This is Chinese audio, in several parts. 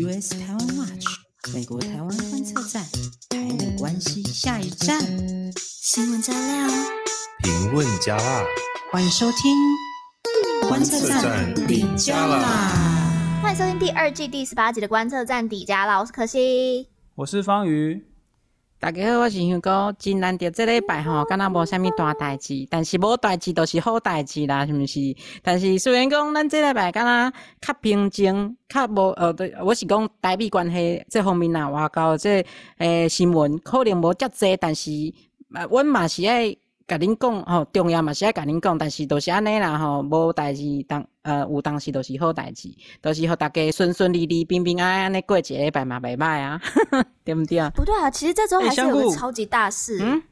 US 台湾 Watch 美国台湾观测站，台美关系下一站，新闻加料，评论加辣，欢迎收听观测站底加啦！欢迎收听第二季第十八集的观测站底加啦！我是可心，我是方瑜。大家好，我是香哥。真难得这礼拜吼，敢若无啥物大代志，但是无代志都是好代志啦，是毋是？但是虽然讲咱这礼拜敢若较平静，较无呃，对，我是讲台美关系这方面啦，外交这诶、欸、新闻可能无遮济，但是呃，阮嘛是爱。甲恁讲吼，重要嘛是爱甲恁讲，但是都是安尼啦吼，无代志当呃有当时都是好代志，都是互大家顺顺利利、平平安安安尼过一个礼拜嘛，袂歹啊，对毋对啊？不对啊，其实这周还是有个超级大事。嗯，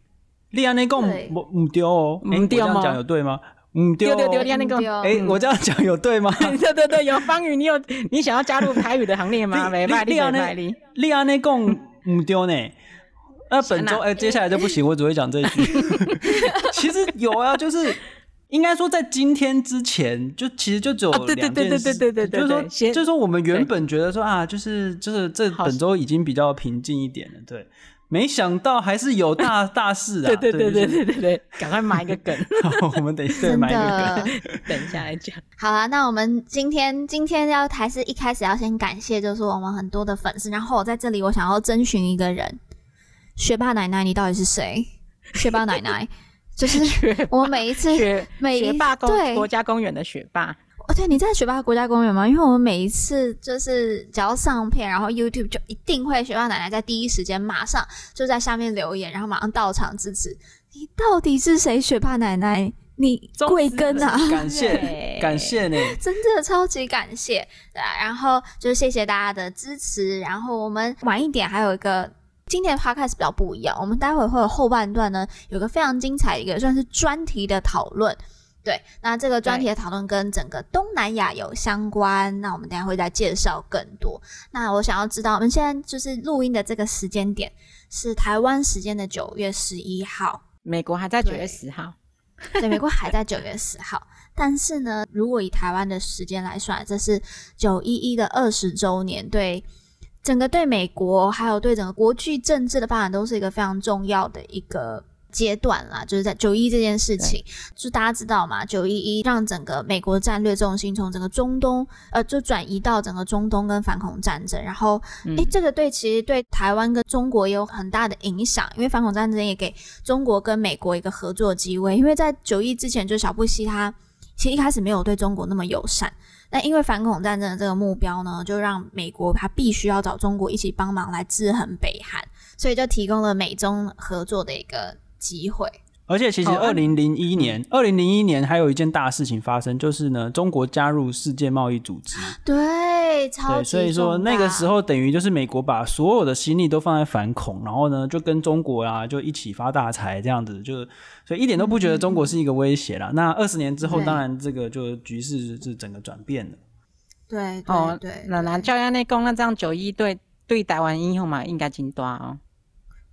你安尼讲无毋对哦，毋对样讲有对吗？毋对对对，你安尼讲，诶，我这样讲有对吗？对对 对，有方宇，你有你想要加入台语的行列吗？袂歹，你安尼，你安尼讲毋对呢？那本周哎、欸，接下来就不行，我只会讲这一句。其实有啊，就是应该说在今天之前，就其实就只有两件事。对对对对对对对，就是说，就是说我们原本觉得说啊，就是就是这本周已经比较平静一点了，对。没想到还是有大 大事啊！对对对对对对对，赶快埋一个梗。好，我们等一下埋一个梗，等一下来讲。好啊，那我们今天今天要还是一开始要先感谢，就是我们很多的粉丝。然后我在这里，我想要征询一个人。学霸奶奶，你到底是谁？学霸奶奶就是我们每一次学每学霸公对国家公园的学霸。哦，对，你在学霸国家公园吗？因为我们每一次就是只要上片，然后 YouTube 就一定会学霸奶奶在第一时间马上就在下面留言，然后马上到场支持。你到底是谁？学霸奶奶，你贵庚啊？感谢感谢你，真的超级感谢。对啊，然后就是谢谢大家的支持。然后我们晚一点还有一个。今天的 podcast 比较不一样，我们待会会有后半段呢，有个非常精彩的一个算是专题的讨论。对，那这个专题的讨论跟整个东南亚有相关，那我们等下会再介绍更多。那我想要知道，我们现在就是录音的这个时间点是台湾时间的九月十一号，美国还在九月十号，对，美国还在九月十号。但是呢，如果以台湾的时间来算，这是九一一的二十周年，对。整个对美国还有对整个国际政治的发展都是一个非常重要的一个阶段啦，就是在九一这件事情，就大家知道嘛，九一一让整个美国战略重心从整个中东呃就转移到整个中东跟反恐战争，然后诶、嗯欸，这个对其实对台湾跟中国也有很大的影响，因为反恐战争也给中国跟美国一个合作机会，因为在九一之前，就小布希他其实一开始没有对中国那么友善。那因为反恐战争的这个目标呢，就让美国他必须要找中国一起帮忙来制衡北韩，所以就提供了美中合作的一个机会。而且其实二零零一年，二零零一年还有一件大事情发生，就是呢，中国加入世界贸易组织。对，超级。对，所以说那个时候等于就是美国把所有的心力都放在反恐，然后呢，就跟中国啊就一起发大财这样子，就所以一点都不觉得中国是一个威胁啦。嗯、那二十年之后，当然这个就局势是整个转变了。对，对，对，那那照样内功，那这样九一对对台湾英雄嘛，应该挺大哦。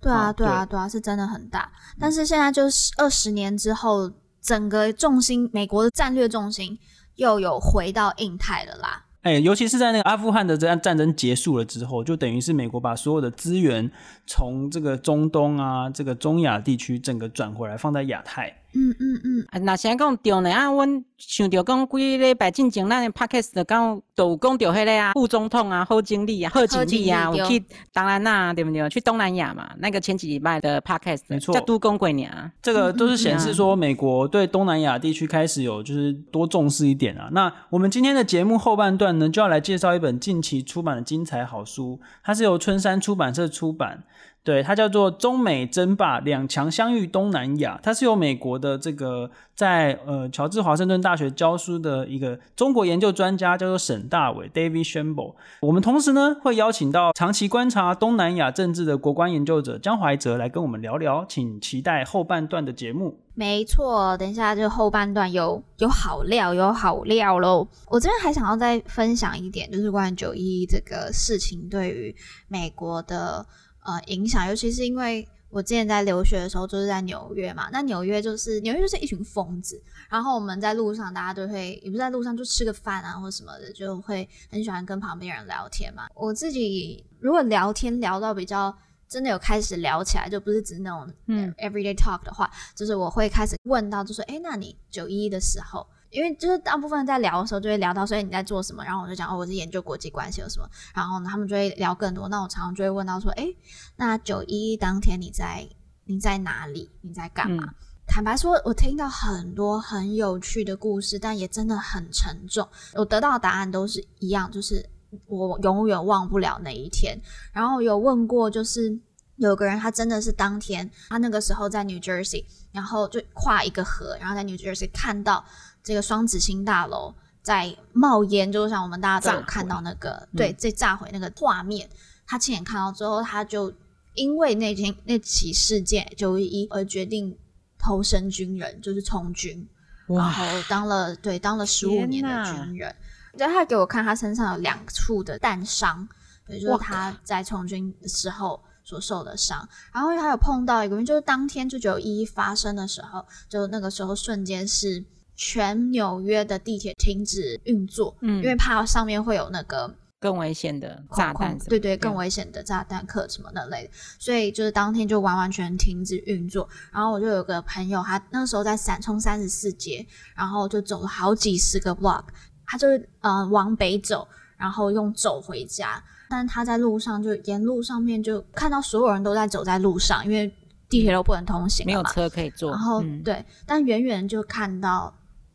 对啊，对啊，对啊，是真的很大。但是现在就是二十年之后，整个重心，美国的战略重心又有回到印太了啦。哎、欸，尤其是在那个阿富汗的这样战争结束了之后，就等于是美国把所有的资源从这个中东啊，这个中亚地区整个转回来，放在亚太。嗯嗯嗯。啊，那现在讲对呢啊，阮想到讲几礼拜进前，咱的 podcast 的讲都有讲到迄个啊，副总统啊，贺经理啊，贺经理啊，我去当然啦，对不对？去东南亚嘛，那个前几礼拜的 podcast 没错，叫都公鬼娘，这个都是显示说美国对东南亚地区开始有就是多重视一点啊。那我们今天的节目后半段呢，就要来介绍一本近期出版的精彩好书，它是由春山出版社出版。对，它叫做《中美争霸，两强相遇东南亚》，它是由美国的这个在呃乔治华盛顿大学教书的一个中国研究专家，叫做沈大伟 （David Shambaugh）。我们同时呢会邀请到长期观察东南亚政治的国关研究者江怀哲来跟我们聊聊，请期待后半段的节目。没错，等一下就后半段有有好料，有好料喽。我这边还想要再分享一点，就是关于九一一这个事情对于美国的。呃，影响，尤其是因为我之前在留学的时候就是在纽约嘛，那纽约就是纽约就是一群疯子，然后我们在路上大家都会，也不是在路上就吃个饭啊或什么的，就会很喜欢跟旁边人聊天嘛。我自己如果聊天聊到比较真的有开始聊起来，就不是指那种嗯 everyday talk 的话，嗯、就是我会开始问到，就说哎，那你九一一的时候。因为就是大部分在聊的时候就会聊到，所以你在做什么？然后我就讲哦，我是研究国际关系有什么。然后呢，他们就会聊更多。那我常常就会问到说，诶，那九一一当天你在你在哪里？你在干嘛？嗯、坦白说，我听到很多很有趣的故事，但也真的很沉重。我得到的答案都是一样，就是我永远忘不了那一天。然后有问过，就是有个人他真的是当天，他那个时候在 New Jersey，然后就跨一个河，然后在 New Jersey 看到。这个双子星大楼在冒烟，就像我们大家都有看到那个对，这炸毁那个画面，嗯、他亲眼看到之后，他就因为那天那起事件九一一而决定投身军人，就是从军，然后当了对当了十五年的军人。对哪，他给我看他身上有两处的弹伤，对，就是他在从军的时候所受的伤。然后他有碰到一个人，就是当天就九一一发生的时候，就那个时候瞬间是。全纽约的地铁停止运作，嗯，因为怕上面会有那个更危险的炸弹，对对，更危险的炸弹客什么的类的，所以就是当天就完完全停止运作。然后我就有个朋友，他那个时候在闪冲三十四街，然后就走了好几十个 block，他就是呃往北走，然后用走回家。但他在路上就沿路上面就看到所有人都在走在路上，因为地铁都不能通行，没有车可以坐。然后、嗯、对，但远远就看到。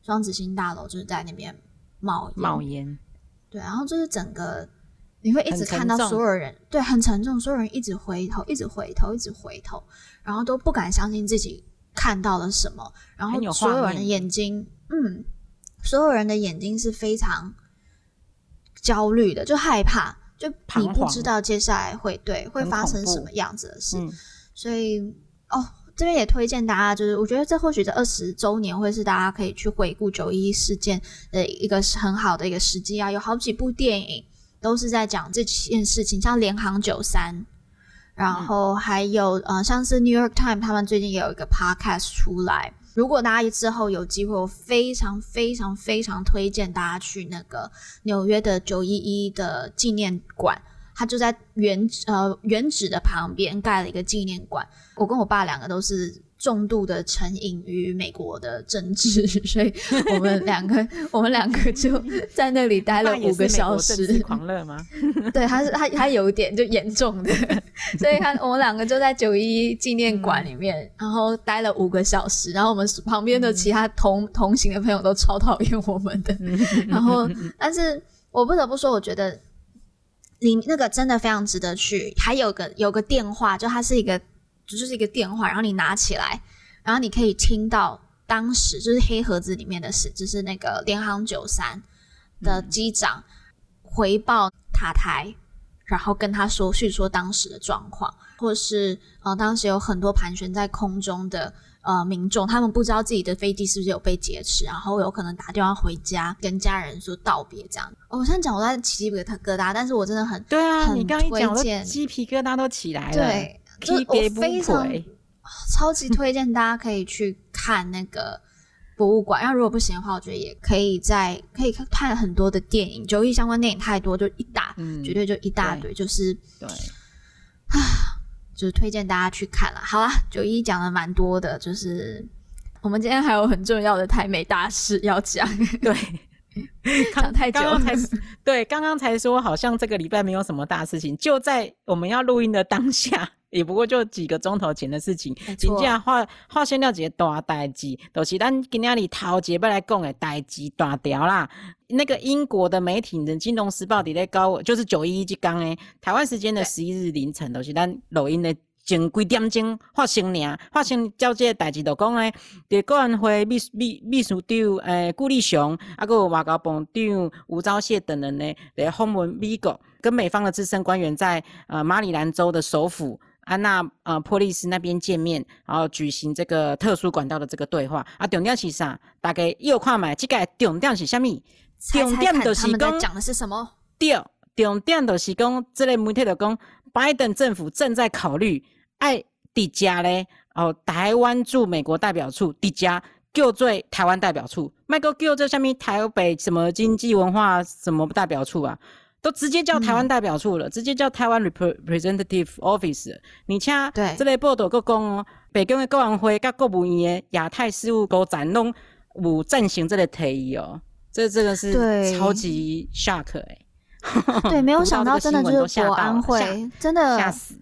双子星大楼就是在那边冒冒烟，对，然后就是整个你会一直看到所有人，对，很沉重，所有人一直回头，一直回头，一直回头，然后都不敢相信自己看到了什么，然后所有人的眼睛，嗯，所有人的眼睛是非常焦虑的，就害怕，就你不知道接下来会对会发生什么样子的事，嗯、所以哦。这边也推荐大家，就是我觉得这或许这二十周年会是大家可以去回顾九一一事件的一个很好的一个时机啊。有好几部电影都是在讲这件事情，像《联航九三》，然后还有呃，像是《New York Times》他们最近也有一个 podcast 出来。如果大家之后有机会，我非常非常非常推荐大家去那个纽约的九一一的纪念馆。他就在原呃原址的旁边盖了一个纪念馆。我跟我爸两个都是重度的成瘾于美国的政治，所以我们两个我们两个就在那里待了五个小时。狂热吗？对，他是他他有一点就严重的，所以他我们两个就在九一一纪念馆里面，嗯、然后待了五个小时。然后我们旁边的其他同、嗯、同行的朋友都超讨厌我们的。然后，但是我不得不说，我觉得。里那个真的非常值得去，还有个有个电话，就它是一个，就是一个电话，然后你拿起来，然后你可以听到当时就是黑盒子里面的事，就是那个联航九三的机长回报塔台，然后跟他说叙说当时的状况，或是呃当时有很多盘旋在空中的。呃，民众他们不知道自己的飞机是不是有被劫持，然后有可能打电话回家跟家人说道别这样。哦，我现在讲我在起鸡皮疙瘩，但是我真的很对啊，很你刚一讲，我鸡皮疙瘩都起来了。对，就我非常 超级推荐大家可以去看那个博物馆。要如果不行的话，我觉得也可以在可以看很多的电影，九一相关电影太多，就一大，嗯、绝对就一大堆，就是对啊。就是推荐大家去看了。好啊，九一讲了蛮多的，就是我们今天还有很重要的台美大事要讲。对，讲太久刚刚才 对，刚刚才说好像这个礼拜没有什么大事情，就在我们要录音的当下，也不过就几个钟头前的事情。真正发发生了一个大代志，都、就是咱今天里头一个要来讲的代志大条啦。那个英国的媒体的《金融时报》底咧高，就是九一一这天诶，台湾时间的十一日凌晨，都是咱录音的前几点钟发生呢。发生交接代志，就讲诶，在国安会秘秘秘书长诶顾立雄，啊，搁有外交部长吴钊燮等人呢，来访问美国，跟美方的资深官员在呃马里兰州的首府安娜呃波利斯那边见面，然后举行这个特殊管道的这个对话。啊，重点是啥？大家又看买，这个重点是啥物？重点就是讲讲的是什么？对，重点就是讲，这类媒体就讲，拜登政府正在考虑爱伫遮咧，哦，台湾驻美国代表处迪加叫做台湾代表处，麦克叫做啥物台北什么经济文化什么代表处啊？都直接叫台湾代表处了，嗯、直接叫台湾 representative office。你掐对。这类报道够讲哦，北京的国安会甲国务院的亚太事务高展拢有赞成这个提议哦，这这个是超级 shock 哎、欸，对，没有想到真的就是国安会真的吓死。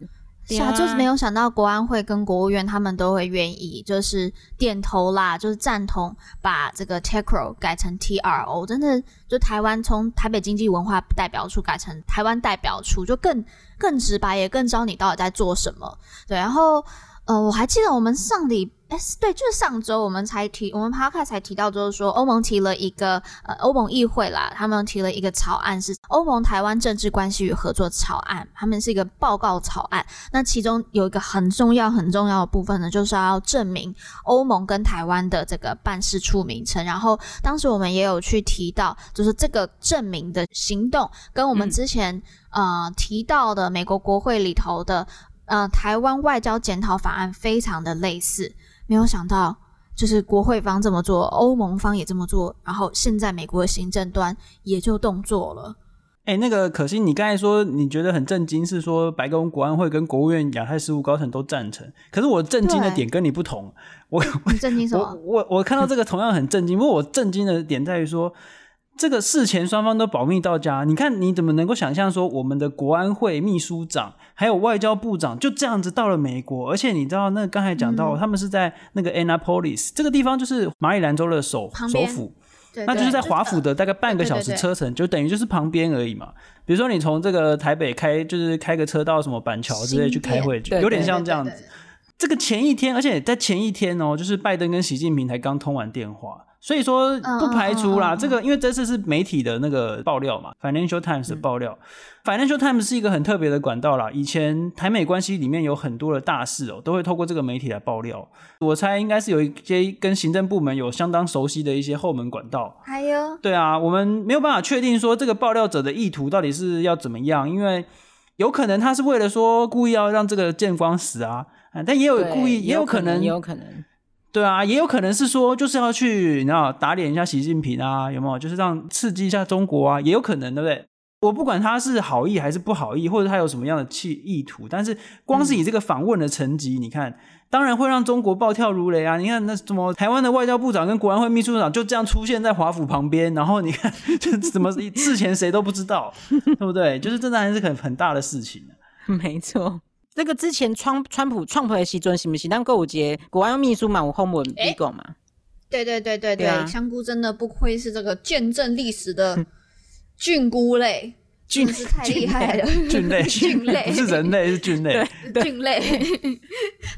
是啊，就是没有想到国安会跟国务院他们都会愿意，就是点头啦，就是赞同把这个 TACRO 改成 TRO，真的就台湾从台北经济文化代表处改成台湾代表处，就更更直白，也更知道你到底在做什么。对，然后呃，我还记得我们上礼。哎，对，就是上周我们才提，我们 Podcast 才提到，就是说欧盟提了一个呃，欧盟议会啦，他们提了一个草案，是欧盟台湾政治关系与合作草案，他们是一个报告草案。那其中有一个很重要很重要的部分呢，就是要证明欧盟跟台湾的这个办事处名称。然后当时我们也有去提到，就是这个证明的行动，跟我们之前、嗯、呃提到的美国国会里头的呃台湾外交检讨法案非常的类似。没有想到，就是国会方这么做，欧盟方也这么做，然后现在美国的行政端也就动作了。哎，那个可欣，你刚才说你觉得很震惊，是说白宫国安会跟国务院亚太事务高层都赞成。可是我震惊的点跟你不同，我我震惊什么？我我，我看到这个同样很震惊，不过我震惊的点在于说。这个事前双方都保密到家，你看你怎么能够想象说我们的国安会秘书长还有外交部长就这样子到了美国？而且你知道，那刚才讲到、嗯、他们是在那个 Annapolis 这个地方，就是马里兰州的首首府，对对。那就是在华府的大概半个小时车程，就等于就是旁边而已嘛。比如说你从这个台北开，就是开个车到什么板桥之类去开会，有点像这样子。这个前一天，而且在前一天哦，就是拜登跟习近平才刚通完电话。所以说不排除啦，这个因为这次是媒体的那个爆料嘛，Financial Times 的爆料。Financial Times 是一个很特别的管道啦，以前台美关系里面有很多的大事哦，都会透过这个媒体来爆料。我猜应该是有一些跟行政部门有相当熟悉的一些后门管道。还有，对啊，我们没有办法确定说这个爆料者的意图到底是要怎么样，因为有可能他是为了说故意要让这个见光死啊，但也有故意，也有可能，也有可能。对啊，也有可能是说，就是要去，你知道，打脸一下习近平啊，有没有？就是让刺激一下中国啊，也有可能，对不对？我不管他是好意还是不好意，或者他有什么样的气意图，但是光是以这个访问的成绩，嗯、你看，当然会让中国暴跳如雷啊！你看那什么，台湾的外交部长跟国安会秘书长就这样出现在华府旁边，然后你看，这怎么事前谁都不知道，对不对？就是这当然是很很大的事情。没错。这个之前川川普创普的时阵是不是当购物节国安秘书嘛有访问美国嘛？对对对对对，对啊、香菇真的不愧是这个见证历史的 菌菇类。菌是太厉害了，菌类，菌 类不是人类，是菌类，菌类。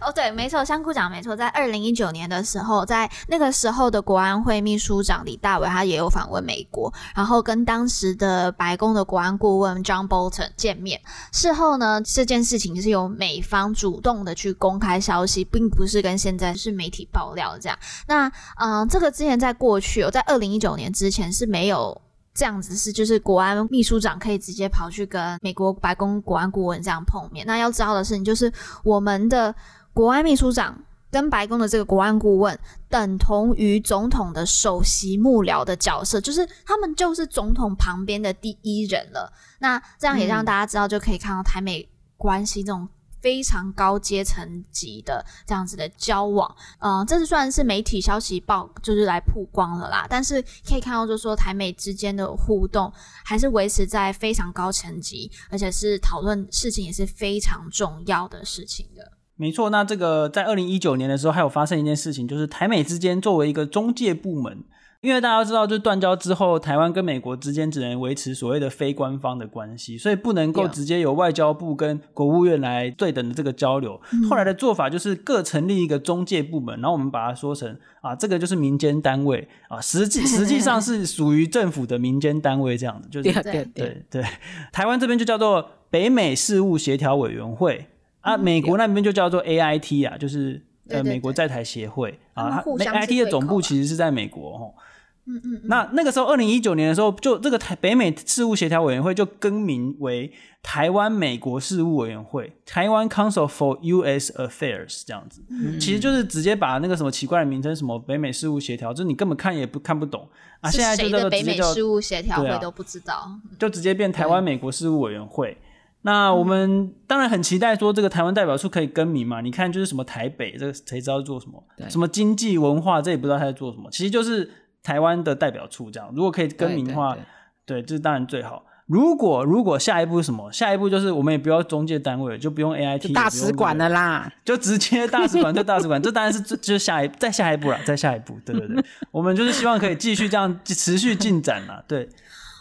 哦，对，没错，香菇讲没错，在二零一九年的时候，在那个时候的国安会秘书长李大维他也有访问美国，然后跟当时的白宫的国安顾问 John Bolton 见面。事后呢，这件事情是由美方主动的去公开消息，并不是跟现在是媒体爆料这样。那嗯、呃，这个之前在过去，哦，在二零一九年之前是没有。这样子是，就是国安秘书长可以直接跑去跟美国白宫国安顾问这样碰面。那要知道的事情就是我们的国安秘书长跟白宫的这个国安顾问，等同于总统的首席幕僚的角色，就是他们就是总统旁边的第一人了。那这样也让大家知道，就可以看到台美关系这种。非常高阶层级的这样子的交往，嗯、呃，这是算是媒体消息报，就是来曝光了啦。但是可以看到，就是说台美之间的互动还是维持在非常高层级，而且是讨论事情也是非常重要的事情的。没错，那这个在二零一九年的时候，还有发生一件事情，就是台美之间作为一个中介部门。因为大家都知道，就断交之后，台湾跟美国之间只能维持所谓的非官方的关系，所以不能够直接由外交部跟国务院来对等的这个交流。嗯、后来的做法就是各成立一个中介部门，然后我们把它说成啊，这个就是民间单位啊，实际实际上是 属于政府的民间单位这样的，就是对对对对。台湾这边就叫做北美事务协调委员会啊，美国那边就叫做 AIT 啊，就是呃美国在台协会啊，它 AIT 的总部其实是在美国嗯嗯嗯。那那个时候，二零一九年的时候，就这个台北美事务协调委员会就更名为台湾美国事务委员会台湾 Council for U.S. Affairs） 这样子。嗯。其实就是直接把那个什么奇怪的名称，什么北美事务协调，就是你根本看也不看不懂啊。现在就这个北美事务协调会都不知道，啊，就直接变台湾美国事务委员会。那我们当然很期待说这个台湾代表处可以更名嘛？你看就是什么台北，这个谁知道做什么？什么经济文化，这也不知道他在做什么。其实就是台湾的代表处这样。如果可以更名的话，对，对，对，这是当然最好。如果如果下一步是什么？下一步就是我们也不要中介单位，就不用 AIT，大使馆的啦，就直接大使馆就大使馆。这当然是就是下一再下一步了，再下一步。对对对，我们就是希望可以继续这样持续进展啦。对，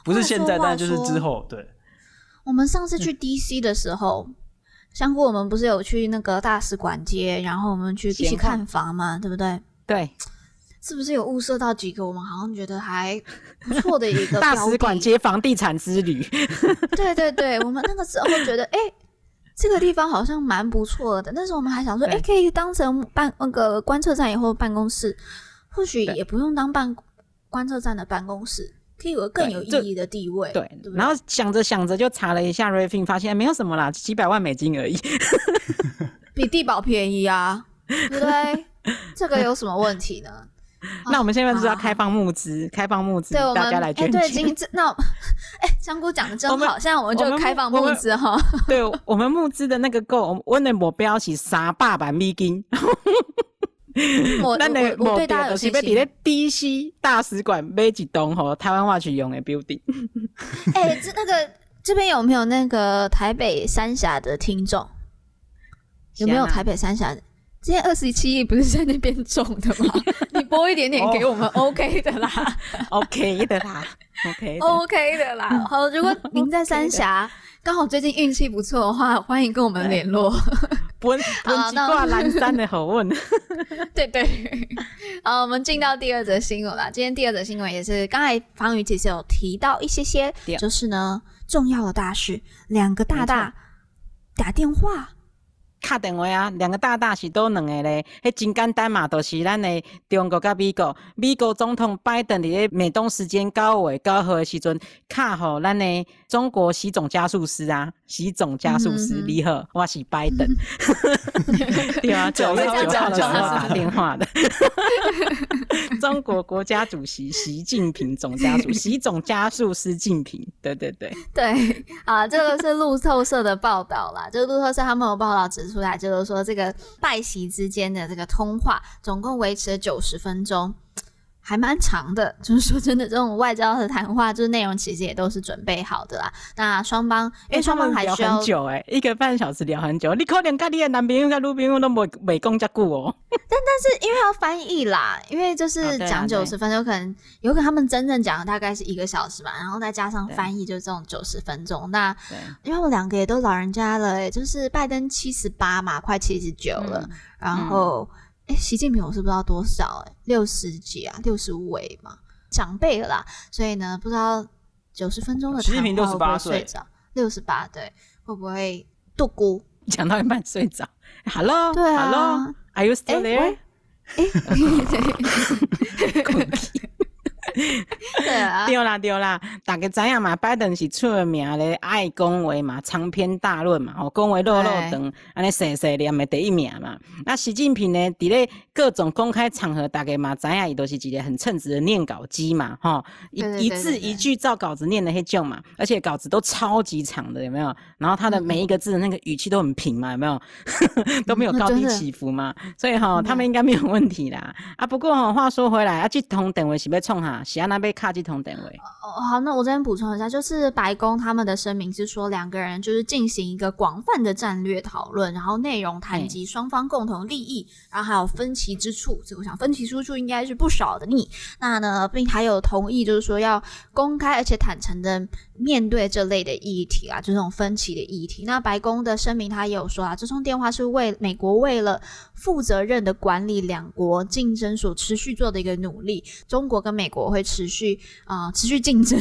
不是现在，但就是之后对。我们上次去 DC 的时候，嗯、香菇我们不是有去那个大使馆街，然后我们去一起看房嘛，对不对？对，是不是有物色到几个我们好像觉得还不错的一个 大使馆街房地产之旅？对对对，我们那个时候觉得，哎，这个地方好像蛮不错的。但是我们还想说，哎，可以当成办那个观测站以后办公室，或许也不用当办观测站的办公室。可以有个更有意义的地位，对，对，对，然后想着想着就查了一下 Redfin，发现没有什么啦，几百万美金而已，比地保便宜啊，对不对？这个有什么问题呢？那我们现在就是要开放募资，啊、开放募资，对，大家来捐钱。欸、对，今 那 哎，香菇讲的真好，现在我们就开放募资哈。对，我们募资的那个 goal，我们的目标是三百万美金。我我我对大家有信心。在 DC 大使馆买一栋吼台湾话去用的 building。哎、欸，这那个这边有没有那个台北三峡的听众？有没有台北三峡？今天二十七亿不是在那边种的吗？你拨一点点给我们，OK 的啦，OK 的啦，OK OK 的啦。好，如果您在三峡刚好最近运气不错的话，欢迎跟我们联络。不问不挂蓝山的好问，对对。好，我们进到第二则新闻啦。今天第二则新闻也是刚才方宇其实有提到一些些，就是呢重要的大事，两个大大打电话。打电话啊，两个大大是都两个咧，迄真简单嘛，就是咱的中国甲美国，美国总统拜登伫咧美东时间九月九号的时阵，敲互咱的中国习总加速师啊，习总加速师，你好，我是拜登，对啊，九月九号的时候打电话的，中国国家主席习近平总加速，习总加速师近平，对对对，对，啊，这个是路透社的报道啦，就是路透社他们有报道指。出来就是说，这个拜习之间的这个通话总共维持了九十分钟，还蛮长的。就是说真的，这种外交的谈话，就是内容其实也都是准备好的啦。那双方，因为双方还需要很久哎，一个半小时聊很久。你可能跟你的男朋友、跟女朋友都没没讲这久哦。但但是因为要翻译啦，因为就是讲九十分钟，可能有可能他们真正讲的大概是一个小时吧，然后再加上翻译，就是这种九十分钟。那因为我两个也都老人家了，欸，就是拜登七十八嘛，快七十九了，嗯、然后哎，习、近平我是不知道多少哎，六十几啊，六十五位嘛，长辈了啦，所以呢，不知道九十分钟的习近平六十八岁，六十八对，会不会度孤讲到一半睡着？Hello，对啊，Hello。Are you still there？哎，对 啊，对啦对啦，大家知影嘛？拜登是出了名的爱讲话嘛，长篇大论嘛，哦，讲话落落等，安尼细细念的第一名嘛。那习近平呢，伫咧各种公开场合，大家嘛知影伊都是一个很称职的念稿机嘛，吼，一一字一句照稿子念的迄种嘛，而且稿子都超级长的，有没有？然后他的每一个字的那个语气都很平嘛，有没有？都没有高低起伏嘛，所以哈，他们应该没有问题啦。啊，不过哈，话说回来，啊，这通电话是要创哈？是安那被卡机通等位？哦，好，那我这边补充一下，就是白宫他们的声明是说，两个人就是进行一个广泛的战略讨论，然后内容谈及双方共同利益，然后还有分歧之处。这我想分歧之处应该是不少的。你那呢，并还有同意，就是说要公开而且坦诚的面对这类的议题啊，就这种分歧的议题。那白宫的声明他也有说啊，这通电话是为美国为了负责任的管理两国竞争所持续做的一个努力。中国跟美国会。会持续啊、呃、持续竞争，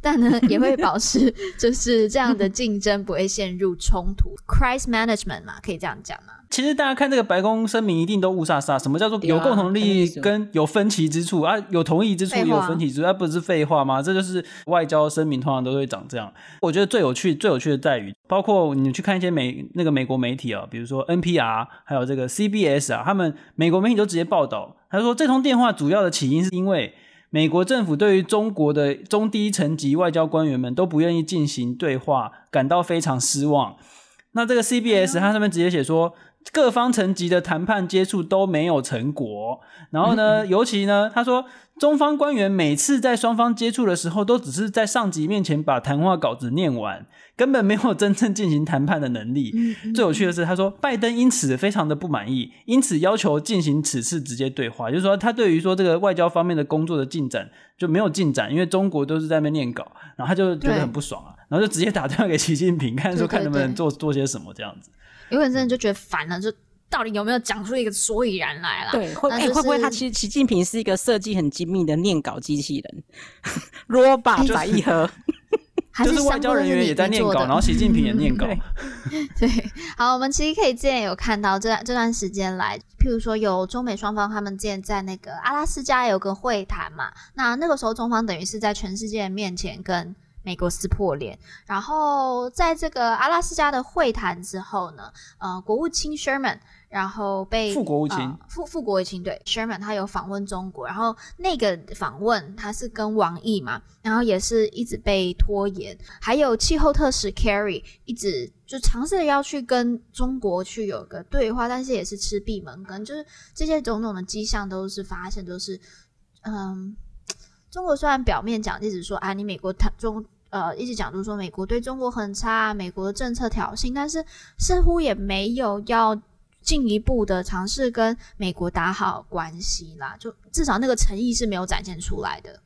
但呢也会保持就是这样的竞争不会陷入冲突。Crisis management 嘛，可以这样讲吗？其实大家看这个白宫声明，一定都雾煞煞。什么叫做有共同利益跟有分歧之处啊？有同意之处，有分歧之处，那、啊、不是废话吗？这就是外交声明通常都会长这样。我觉得最有趣、最有趣的在于，包括你去看一些美那个美国媒体啊，比如说 NPR，还有这个 CBS 啊，他们美国媒体都直接报道，他说这通电话主要的起因是因为美国政府对于中国的中低层级外交官员们都不愿意进行对话，感到非常失望。那这个 CBS 它上面直接写说。各方层级的谈判接触都没有成果，然后呢，尤其呢，他说中方官员每次在双方接触的时候，都只是在上级面前把谈话稿子念完，根本没有真正进行谈判的能力。最有趣的是，他说拜登因此非常的不满意，因此要求进行此次直接对话，就是说他对于说这个外交方面的工作的进展就没有进展，因为中国都是在那边念稿，然后他就觉得很不爽啊，然后就直接打电话给习近平，看说看能不能做做些什么这样子。有人真的就觉得烦了，就到底有没有讲出一个所以然来啦？对，会、就是欸、会不会他其实习近平是一个设计很精密的念稿机器人，robot 百亿盒，就是外交人员也在念稿，然后习近平也念稿。对，好，我们其实可以之前有看到这这段时间来，譬如说有中美双方他们之前在那个阿拉斯加有个会谈嘛，那那个时候中方等于是在全世界面前跟。美国撕破脸，然后在这个阿拉斯加的会谈之后呢，呃，国务卿 Sherman，然后被副国务卿、呃、副副国务卿对 Sherman，他有访问中国，然后那个访问他是跟王毅嘛，然后也是一直被拖延，还有气候特使 Kerry 一直就尝试要去跟中国去有个对话，但是也是吃闭门羹，就是这些种种的迹象都是发现都是，嗯，中国虽然表面讲一直说啊，你美国他中。呃，一直讲就是说美国对中国很差，美国的政策挑衅，但是似乎也没有要进一步的尝试跟美国打好关系啦，就至少那个诚意是没有展现出来的。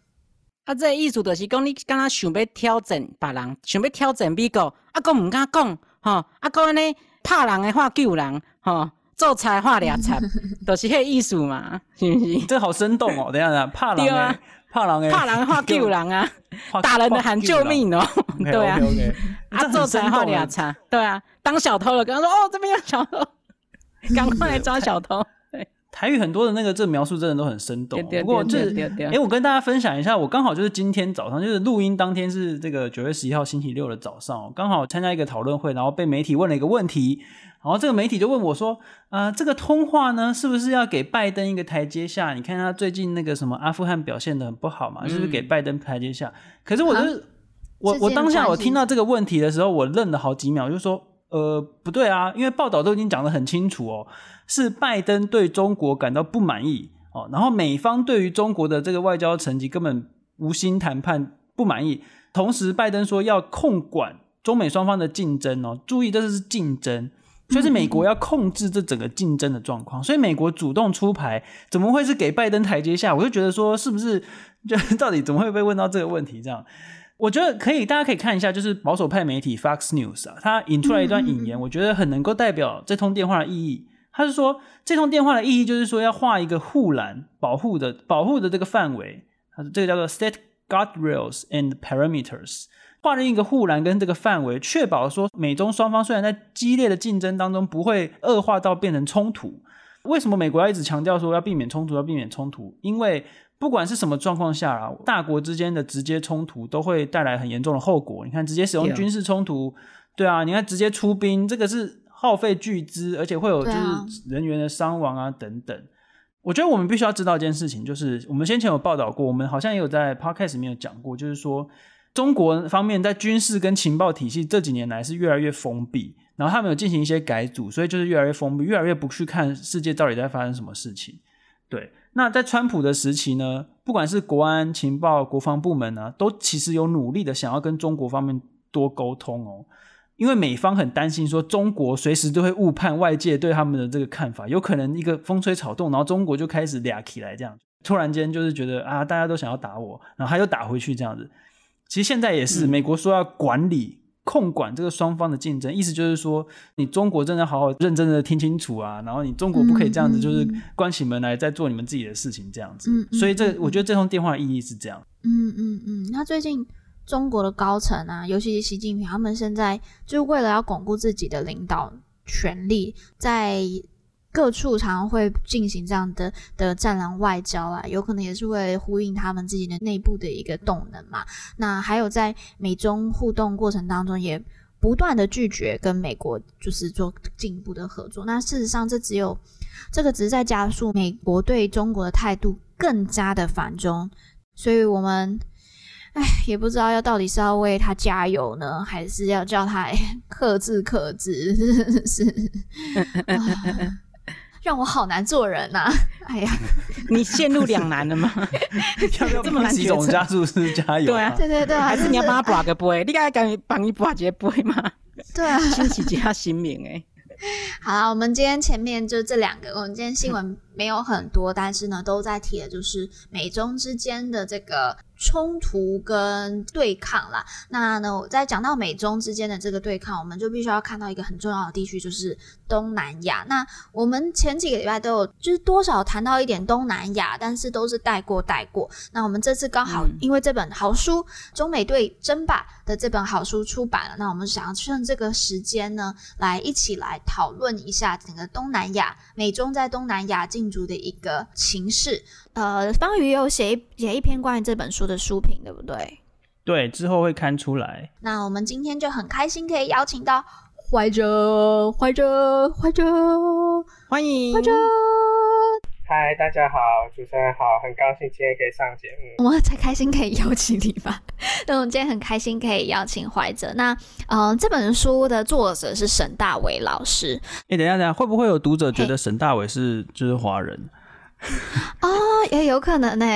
啊，这个意思就是讲你刚刚想要挑战别人，想要挑战美国，啊，讲唔敢讲，哈，啊，讲呢怕人的话救人，哈，做菜话俩菜，就是迄个意思嘛，是不是？这好生动哦，等一下，怕人的。怕狼诶，怕人话 救狼啊，打人的喊救命哦，对啊，啊做贼话俩差，对啊，当小偷了，跟他说哦，这边有小偷，赶快来抓小偷。台语很多的那个这描述真的都很生动。不过这，哎，我跟大家分享一下，我刚好就是今天早上，就是录音当天是这个九月十一号星期六的早上，刚好参加一个讨论会，然后被媒体问了一个问题。然后这个媒体就问我说：“啊、呃，这个通话呢，是不是要给拜登一个台阶下？你看他最近那个什么阿富汗表现的很不好嘛，嗯、是不是给拜登台阶下？可是我就是，啊、我我当下我听到这个问题的时候，我愣了好几秒，就说：呃，不对啊，因为报道都已经讲得很清楚哦，是拜登对中国感到不满意哦，然后美方对于中国的这个外交成绩根本无心谈判不满意，同时拜登说要控管中美双方的竞争哦，注意这是竞争。”就是美国要控制这整个竞争的状况，所以美国主动出牌，怎么会是给拜登台阶下？我就觉得说，是不是就到底怎么会被问到这个问题？这样，我觉得可以，大家可以看一下，就是保守派媒体 Fox News 啊，他引出来一段引言，我觉得很能够代表这通电话的意义。他是说，这通电话的意义就是说，要画一个护栏，保护的保护的这个范围，他说这个叫做 State Guardrails and Parameters。画另一个护栏跟这个范围，确保说美中双方虽然在激烈的竞争当中不会恶化到变成冲突。为什么美国要一直强调说要避免冲突，要避免冲突？因为不管是什么状况下啊，大国之间的直接冲突都会带来很严重的后果。你看，直接使用军事冲突，对啊，你看直接出兵，这个是耗费巨资，而且会有就是人员的伤亡啊等等。我觉得我们必须要知道一件事情，就是我们先前有报道过，我们好像也有在 podcast 里面有讲过，就是说。中国方面在军事跟情报体系这几年来是越来越封闭，然后他们有进行一些改组，所以就是越来越封闭，越来越不去看世界到底在发生什么事情。对，那在川普的时期呢，不管是国安、情报、国防部门呢，都其实有努力的想要跟中国方面多沟通哦，因为美方很担心说中国随时都会误判外界对他们的这个看法，有可能一个风吹草动，然后中国就开始俩起来这样，突然间就是觉得啊，大家都想要打我，然后他又打回去这样子。其实现在也是，美国说要管理控管这个双方的竞争，意思就是说，你中国真的好好认真的听清楚啊，然后你中国不可以这样子，就是关起门来在做你们自己的事情这样子。嗯、所以这我觉得这通电话的意义是这样。嗯嗯嗯。那最近中国的高层啊，尤其是习近平，他们现在就为了要巩固自己的领导权力，在各处常会进行这样的的战狼外交啊，有可能也是为了呼应他们自己的内部的一个动能嘛。那还有在美中互动过程当中，也不断的拒绝跟美国就是做进一步的合作。那事实上，这只有这个只是在加速美国对中国的态度更加的反中。所以我们哎，也不知道要到底是要为他加油呢，还是要叫他 克制克制，是。让我好难做人呐、啊！哎呀，你陷入两难了吗？要不要这么难？几种加速师加油？对啊，对对对，还是你要帮他拔个杯？你该敢帮你拔个杯吗？对啊，清洗一下心明哎。好了，我们今天前面就这两个，我们今天新闻没有很多，但是呢，都在提的就是美中之间的这个。冲突跟对抗啦，那呢，我在讲到美中之间的这个对抗，我们就必须要看到一个很重要的地区，就是东南亚。那我们前几个礼拜都有，就是多少谈到一点东南亚，但是都是带过带过。那我们这次刚好因为这本好书《中美对争霸》的这本好书出版了，那我们想要趁这个时间呢，来一起来讨论一下整个东南亚、美中在东南亚竞逐的一个形式。呃，方宇有写一写一篇关于这本书的书评，对不对？对，之后会刊出来。那我们今天就很开心可以邀请到怀哲，怀哲，怀哲，欢迎怀哲。嗨，大家好，主持人好，很高兴今天可以上节目。我们才开心可以邀请你吧？那我们今天很开心可以邀请怀哲。那呃，这本书的作者是沈大伟老师。哎，等一下，等一下，会不会有读者觉得沈大伟是就是华人？哦，也有可能呢。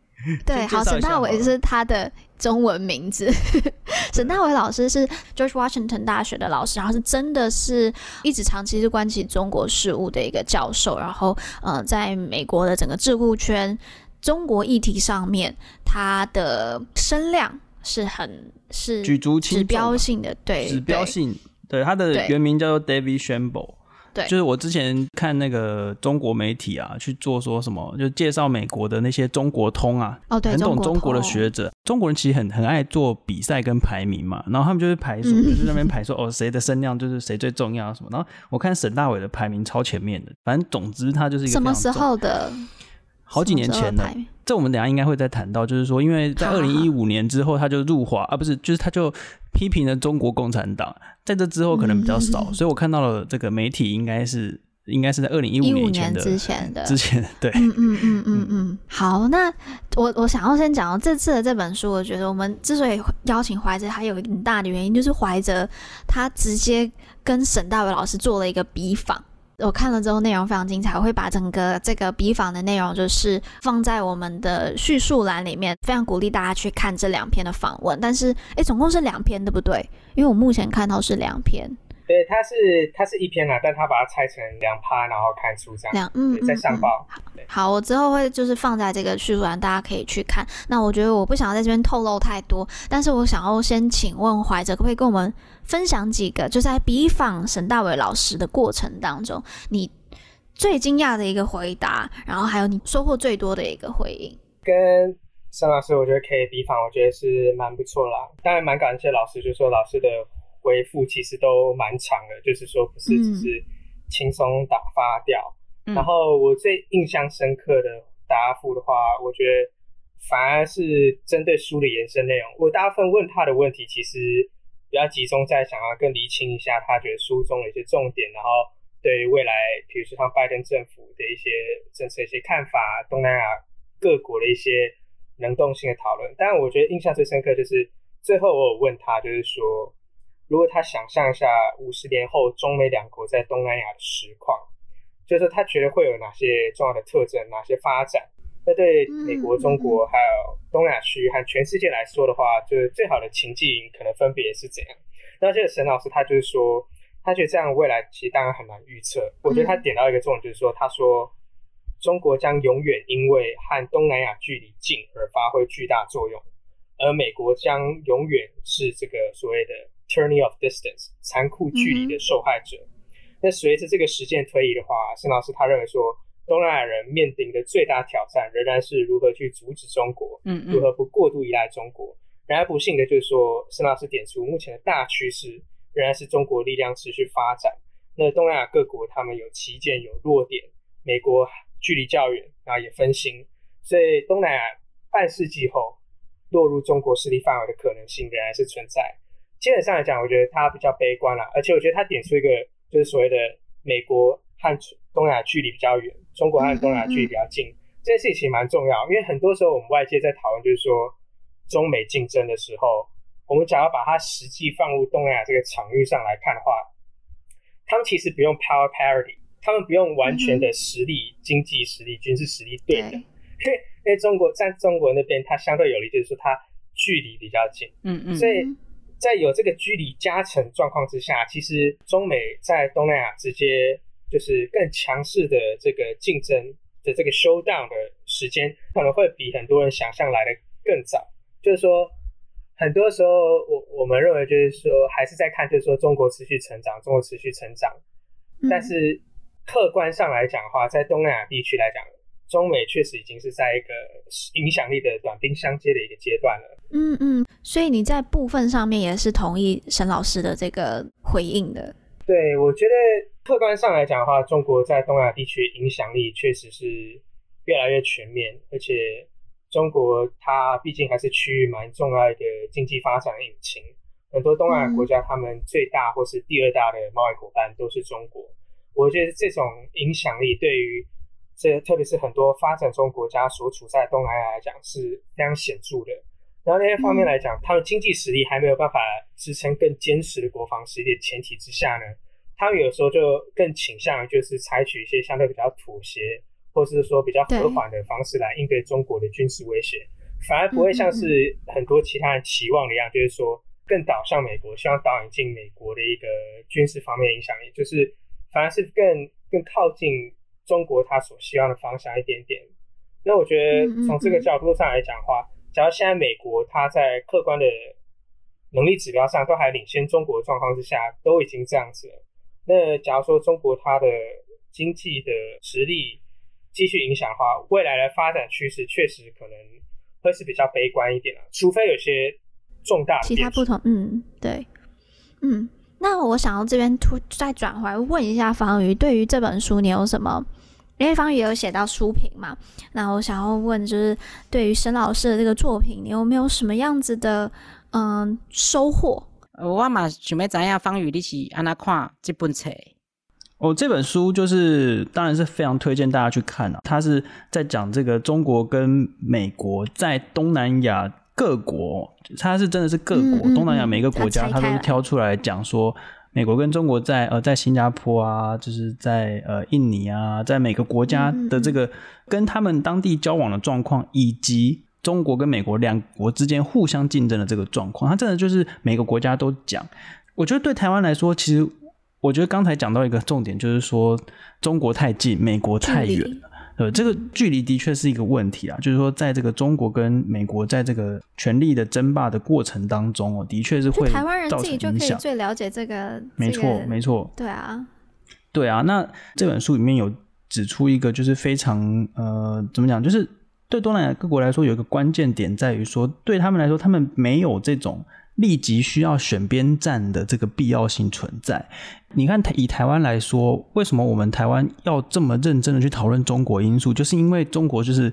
对，好，沈大伟是他的中文名字。沈大伟老师是 George Washington 大学的老师，然后是真的是一直长期是关心中国事务的一个教授。然后，呃，在美国的整个智库圈，中国议题上面，他的声量是很是举足轻指标性的，对，指标性。对，他的原名叫做 David Shambaugh。对，就是我之前看那个中国媒体啊，去做说什么，就介绍美国的那些中国通啊，哦，对，很懂中国的学者，中国人其实很很爱做比赛跟排名嘛，然后他们就是排说，就是那边排说哦，谁的声量就是谁最重要什么，然后我看沈大伟的排名超前面的，反正总之他就是一个什么时候的，好几年前的，这我们等下应该会再谈到，就是说因为在二零一五年之后他就入华啊，不是，就是他就。批评了中国共产党，在这之后可能比较少，嗯、所以我看到了这个媒体应该是应该是在二零一五年之前的之前对，嗯嗯嗯嗯嗯。好，那我我想要先讲到这次的这本书，我觉得我们之所以邀请怀哲，还有一个很大的原因就是怀哲他直接跟沈大伟老师做了一个比访。我看了之后，内容非常精彩。我会把整个这个笔访的内容，就是放在我们的叙述栏里面，非常鼓励大家去看这两篇的访问。但是，哎，总共是两篇，对不对？因为我目前看到是两篇。对，它是它是一篇啦，但它把它拆成两趴，然后看书这样。两嗯，在上报。好，好，我之后会就是放在这个叙述栏，大家可以去看。那我觉得我不想要在这边透露太多，但是我想要先请问怀哲，可不可以跟我们分享几个，就在比访沈大伟老师的过程当中，你最惊讶的一个回答，然后还有你收获最多的一个回应？跟沈老师，我觉得可以比访，我觉得是蛮不错啦。当然蛮感谢老师，就是说老师的。回复其实都蛮长的，就是说不是只是轻松打发掉。嗯、然后我最印象深刻的答复的话，我觉得反而是针对书的延伸内容。我大部分问他的问题，其实比较集中在想要更厘清一下他觉得书中的一些重点，然后对于未来，比如说像拜登政府的一些政策、一些看法，东南亚各国的一些能动性的讨论。但我觉得印象最深刻就是最后我有问他，就是说。如果他想象一下五十年后中美两国在东南亚的实况，就是他觉得会有哪些重要的特征，哪些发展？那对美国、中国还有东南亚区和全世界来说的话，就是最好的情境可能分别是怎样？那这个沈老师他就是说，他觉得这样未来其实当然很难预测。我觉得他点到一个重点，就是说，他说中国将永远因为和东南亚距离近而发挥巨大作用，而美国将永远是这个所谓的。Tyranny of distance 残酷距离的受害者。嗯、那随着这个实践推移的话，沈老师他认为说，东南亚人面临的最大挑战仍然是如何去阻止中国，嗯，嗯，如何不过度依赖中国。然而不幸的就是说，沈老师点出目前的大趋势仍然是中国力量持续发展。那东南亚各国他们有旗舰有弱点，美国距离较远，然后也分心，所以东南亚半世纪后落入中国势力范围的可能性仍然是存在。基本上来讲，我觉得他比较悲观啦，而且我觉得他点出一个就是所谓的美国和东南亚距离比较远，中国和东南亚距离比较近，嗯嗯嗯，这件事情蛮重要，因为很多时候我们外界在讨论就是说中美竞争的时候，我们假如把它实际放入东南亚这个场域上来看的话。他们其实不用 power parity，他们不用完全的实力、嗯、经济实力、军事实力对。等，因为因为中国在中国那边，它相对有利，就是说它距离比较近，嗯嗯，所以在有这个距离加成状况之下，其实中美在东南亚直接就是更强势的这个竞争的这个 showdown 的时间，可能会比很多人想象来的更早，就是说。很多时候，我我们认为就是说，还是在看，就是说中国持续成长，中国持续成长。嗯、但是客观上来讲的话，在东南亚地区来讲，中美确实已经是在一个影响力的短兵相接的一个阶段了。嗯嗯，所以你在部分上面也是同意沈老师的这个回应的。对，我觉得客观上来讲的话，中国在东南亚地区影响力确实是越来越全面，而且。中国它毕竟还是区域蛮重要的经济发展引擎，很多东南亚国家他们最大或是第二大的贸易伙伴都是中国。我觉得这种影响力对于这特别是很多发展中国家所处在东南亚来讲是非常显著的。然后另一方面来讲，他们经济实力还没有办法支撑更坚实的国防实力的前提之下呢，他们有时候就更倾向于就是采取一些相对比较妥协。或是说比较和缓的方式来应对中国的军事威胁，反而不会像是很多其他人期望的一样，就是说更倒向美国，希望导引进美国的一个军事方面影响力，就是反而是更更靠近中国它所希望的方向一点点。那我觉得从这个角度上来讲的话，假如现在美国它在客观的能力指标上都还领先中国的状况之下，都已经这样子了，那假如说中国它的经济的实力，继续影响的话，未来的发展趋势确实可能会是比较悲观一点的，除非有些重大的其他不同。嗯，对，嗯，那我想要这边突再转回来问一下方瑜，对于这本书你有什么？因为方宇也有写到书评嘛，那我想要问，就是对于沈老师的这个作品，你有没有什么样子的嗯收获？我嘛想要知影方宇你是安那看这本册？哦，这本书就是当然是非常推荐大家去看啊。它是在讲这个中国跟美国在东南亚各国，它是真的是各国、嗯嗯、东南亚每个国家，它都是挑出来讲说，美国跟中国在呃在新加坡啊，就是在呃印尼啊，在每个国家的这个跟他们当地交往的状况，以及中国跟美国两国之间互相竞争的这个状况，它真的就是每个国家都讲。我觉得对台湾来说，其实。我觉得刚才讲到一个重点，就是说中国太近，美国太远了。呃，这个距离的确是一个问题啊。就是说，在这个中国跟美国在这个权力的争霸的过程当中，哦，的确是会。台湾人自己就可以最了解这个。没错，没错。对啊，对啊。那这本书里面有指出一个，就是非常呃，怎么讲？就是对东南亚各国来说，有一个关键点在于说，对他们来说，他们没有这种。立即需要选边站的这个必要性存在。你看，以台湾来说，为什么我们台湾要这么认真的去讨论中国因素？就是因为中国就是。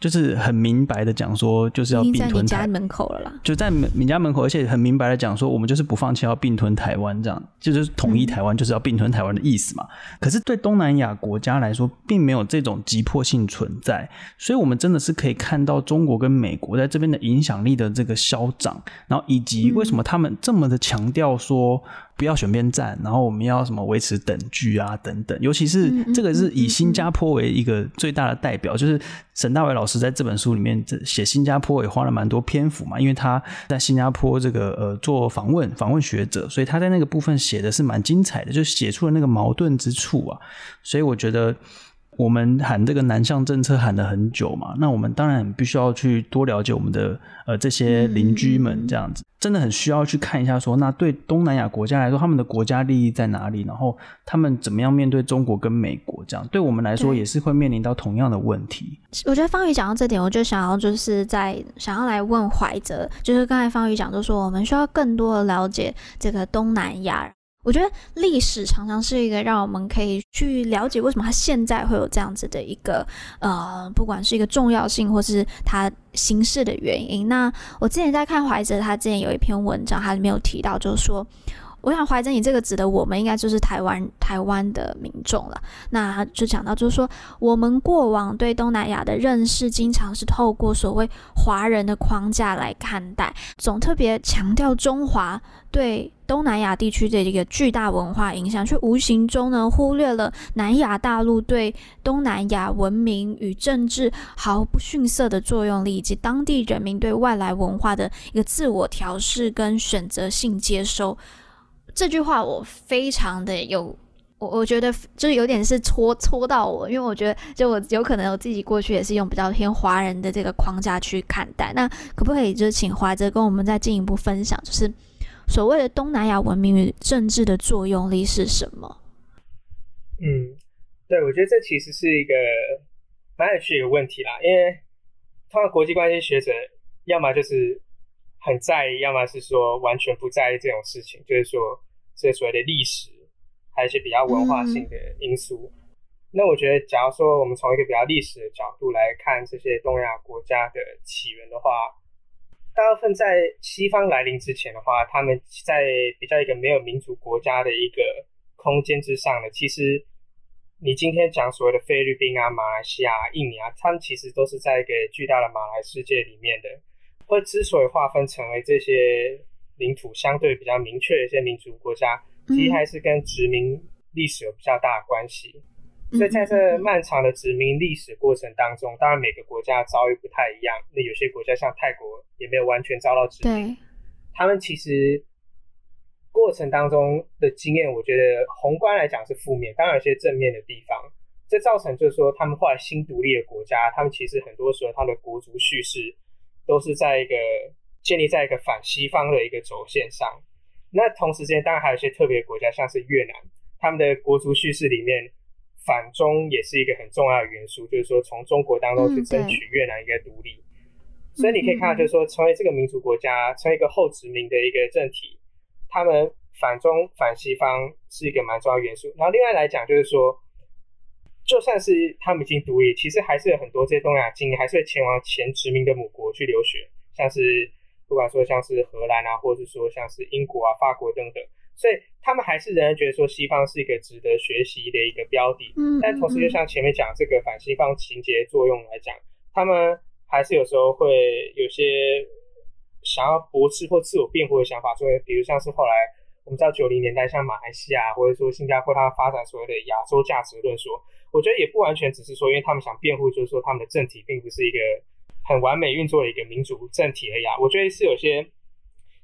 就是很明白的讲说，就是要并吞家门口了啦。就在你家门口，而且很明白的讲说，我们就是不放弃要并吞台湾，这样就是统一台湾，就是要并吞台湾的意思嘛。嗯。可是对东南亚国家来说，并没有这种急迫性存在，所以我们真的是可以看到中国跟美国在这边的影响力的这个消长，然后以及为什么他们这么的强调说。不要选边站，然后我们要什么维持等距啊等等，尤其是这个是以新加坡为一个最大的代表，就是沈大伟老师在这本书里面写新加坡也花了蛮多篇幅嘛，因为他在新加坡这个呃做访问访问学者，所以他在那个部分写的是蛮精彩的，就写出了那个矛盾之处啊，所以我觉得我们喊这个南向政策喊了很久嘛，那我们当然必须要去多了解我们的呃这些邻居们，这样子、嗯、真的很需要去看一下说，说那对东南亚国家来说，他们的国家利益在哪里？然后他们怎么样面对中国跟美国？这样对我们来说也是会面临到同样的问题。我觉得方宇讲到这点，我就想要就是在想要来问怀哲，就是刚才方宇讲，就说我们需要更多的了解这个东南亚。我觉得历史常常是一个让我们可以去了解为什么它现在会有这样子的一个呃，不管是一个重要性或是它形式的原因。那我之前在看怀哲，他之前有一篇文章，他里面有提到，就是说。我想怀着，你这个指的我们应该就是台湾台湾的民众了。那就讲到，就是说我们过往对东南亚的认识，经常是透过所谓华人的框架来看待，总特别强调中华对东南亚地区的一个巨大文化影响，却无形中呢忽略了南亚大陆对东南亚文明与政治毫不逊色的作用力，以及当地人民对外来文化的一个自我调试跟选择性接收。这句话我非常的有，我我觉得就是有点是戳戳到我，因为我觉得就我有可能我自己过去也是用比较偏华人的这个框架去看待。那可不可以就是请怀哲跟我们再进一步分享，就是所谓的东南亚文明与政治的作用力是什么？嗯，对，我觉得这其实是一个蛮有趣的问题啦，因为通常国际关系学者要么就是很在意，要么是说完全不在意这种事情，就是说。这所谓的历史，还有一些比较文化性的因素。嗯、那我觉得，假如说我们从一个比较历史的角度来看这些东亚国家的起源的话，大部分在西方来临之前的话，他们在比较一个没有民族国家的一个空间之上呢，其实你今天讲所谓的菲律宾啊、马来西亚、印尼啊，他们其实都是在一个巨大的马来世界里面的。会之所以划分成为这些。领土相对比较明确的一些民族国家，其实还是跟殖民历史有比较大的关系。嗯、所以在这漫长的殖民历史过程当中，当然每个国家遭遇不太一样。那有些国家像泰国也没有完全遭到殖民，他们其实过程当中的经验，我觉得宏观来讲是负面，当然有些正面的地方。这造成就是说，他们后来新独立的国家，他们其实很多时候他们的国族叙事都是在一个。建立在一个反西方的一个轴线上，那同时间当然还有一些特别国家，像是越南，他们的国族叙事里面反中也是一个很重要的元素，就是说从中国当中去争取越南一个独立。嗯、所以你可以看到，就是说成为这个民族国家，成为一个后殖民的一个政体，他们反中反西方是一个蛮重要的元素。然后另外来讲，就是说，就算是他们已经独立，其实还是有很多这些东亚精英还是会前往前殖民的母国去留学，像是。不管说像是荷兰啊，或者是说像是英国啊、法国等等，所以他们还是仍然觉得说西方是一个值得学习的一个标的。嗯，但同时就像前面讲这个反西方情节作用来讲，他们还是有时候会有些想要驳斥或自我辩护的想法。所以，比如像是后来我们知道九零年代，像马来西亚或者说新加坡，它发展所谓的亚洲价值论说，我觉得也不完全只是说，因为他们想辩护，就是说他们的政体并不是一个。很完美运作的一个民主政体而已啊，我觉得是有些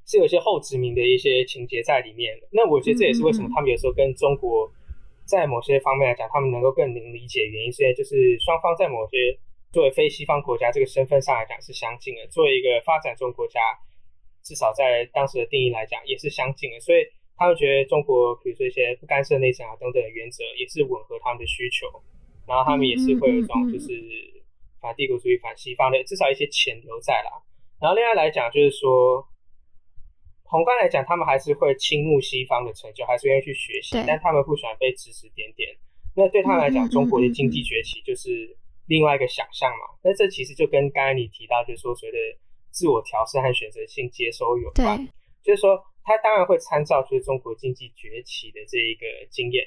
是有些后殖民的一些情节在里面。那我觉得这也是为什么他们有时候跟中国在某些方面来讲，他们能够更能理解原因，是因为就是双方在某些作为非西方国家这个身份上来讲是相近的，作为一个发展中国家，至少在当时的定义来讲也是相近的，所以他们觉得中国比如说一些不干涉内政啊等等的原则也是吻合他们的需求，然后他们也是会有一种就是。反帝国主义、反西方的，至少一些潜留在啦。然后另外来讲，就是说，宏观来讲，他们还是会倾慕西方的成就，还是愿意去学习，但他们不喜欢被指指点点。那对他们来讲，中国的经济崛起就是另外一个想象嘛。那、这其实就跟刚才你提到，就是说所谓的自我调适和选择性接收有关。就是说，他当然会参照就是中国经济崛起的这一个经验，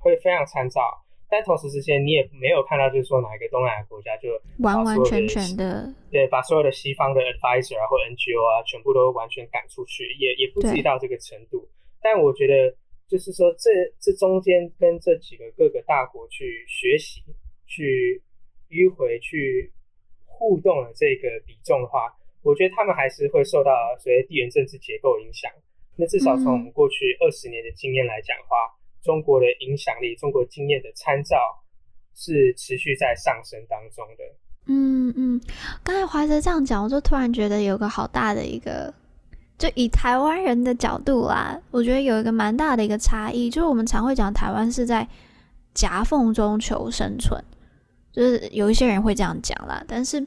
会非常参照。但同时之间，你也没有看到，就是说哪一个东南亚国家就完完全全的对，把所有的西方的 advisor 啊或 NGO 啊全部都完全赶出去，也也不至于到这个程度。但我觉得，就是说这这中间跟这几个各个大国去学习、去迂回、去互动的这个比重的话，我觉得他们还是会受到所谓地缘政治结构影响。那至少从我们过去二十年的经验来讲的话。嗯中国的影响力、中国经验的参照是持续在上升当中的。嗯嗯，刚才华哲这样讲，我就突然觉得有个好大的一个，就以台湾人的角度啦，我觉得有一个蛮大的一个差异，就是我们常会讲台湾是在夹缝中求生存，就是有一些人会这样讲啦。但是，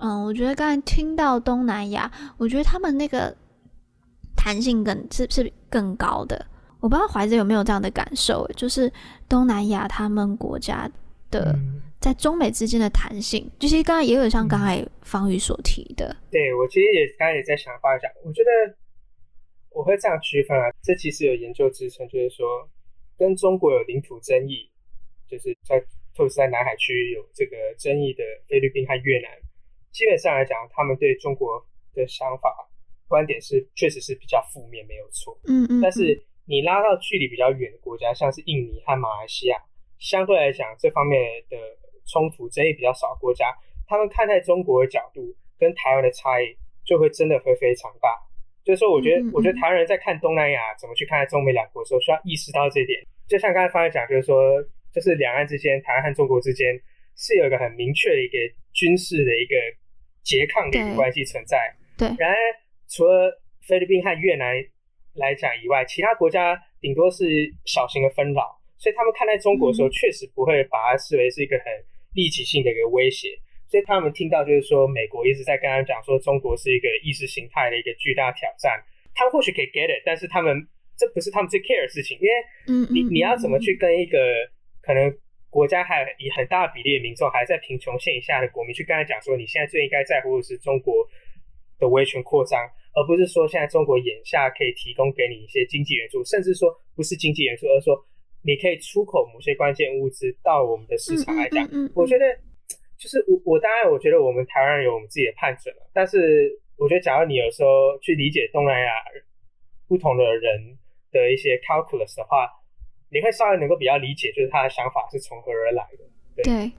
嗯，我觉得刚才听到东南亚，我觉得他们那个弹性更是是更高的。我不知道怀哲有没有这样的感受，就是东南亚他们国家的在中美之间的弹性，嗯、就是刚才也有像刚才方宇所提的。对，我其实也刚才也在想方向，我觉得我会这样区分啊，这其实有研究支撑，就是说跟中国有领土争议，就是在特别是在南海区域有这个争议的菲律宾和越南，基本上来讲，他们对中国的想法观点是确实是比较负面，没有错。嗯，嗯嗯，但是。你拉到距离比较远的国家，像是印尼和马来西亚，相对来讲这方面的冲突争议比较少的国家，他们看待中国的角度跟台湾的差异就会真的会非常大。就是说，我觉得，我觉得台湾人在看东南亚怎么去看待中美两国的时候，需要意识到这一点。就像刚才方才讲，就是说，就是两岸之间，台湾和中国之间是有一个很明确的一个军事的一个拮抗的一个关系存在。对。然而，除了菲律宾和越南。来讲以外，其他国家顶多是小型的纷扰，所以他们看待中国的时候，确实不会把它视为是一个很立即性的一个威胁。所以他们听到就是说，美国一直在跟他们讲说，中国是一个意识形态的一个巨大挑战，他们或许可以 get it，但是他们这不是他们最 care 的事情，因为你你要怎么去跟一个可能国家还以很大比例的民众还在贫穷线以下的国民去跟他讲说，你现在最应该在乎的是中国的威权扩张。而不是说现在中国眼下可以提供给你一些经济援助，甚至说不是经济援助，而是说你可以出口某些关键物资到我们的市场来讲，嗯嗯嗯嗯、我觉得就是我我当然我觉得我们台湾人有我们自己的判准了，但是我觉得假如你有时候去理解东南亚不同的人的一些 calculus 的话，你会稍微能够比较理解，就是他的想法是从何而来的。对。对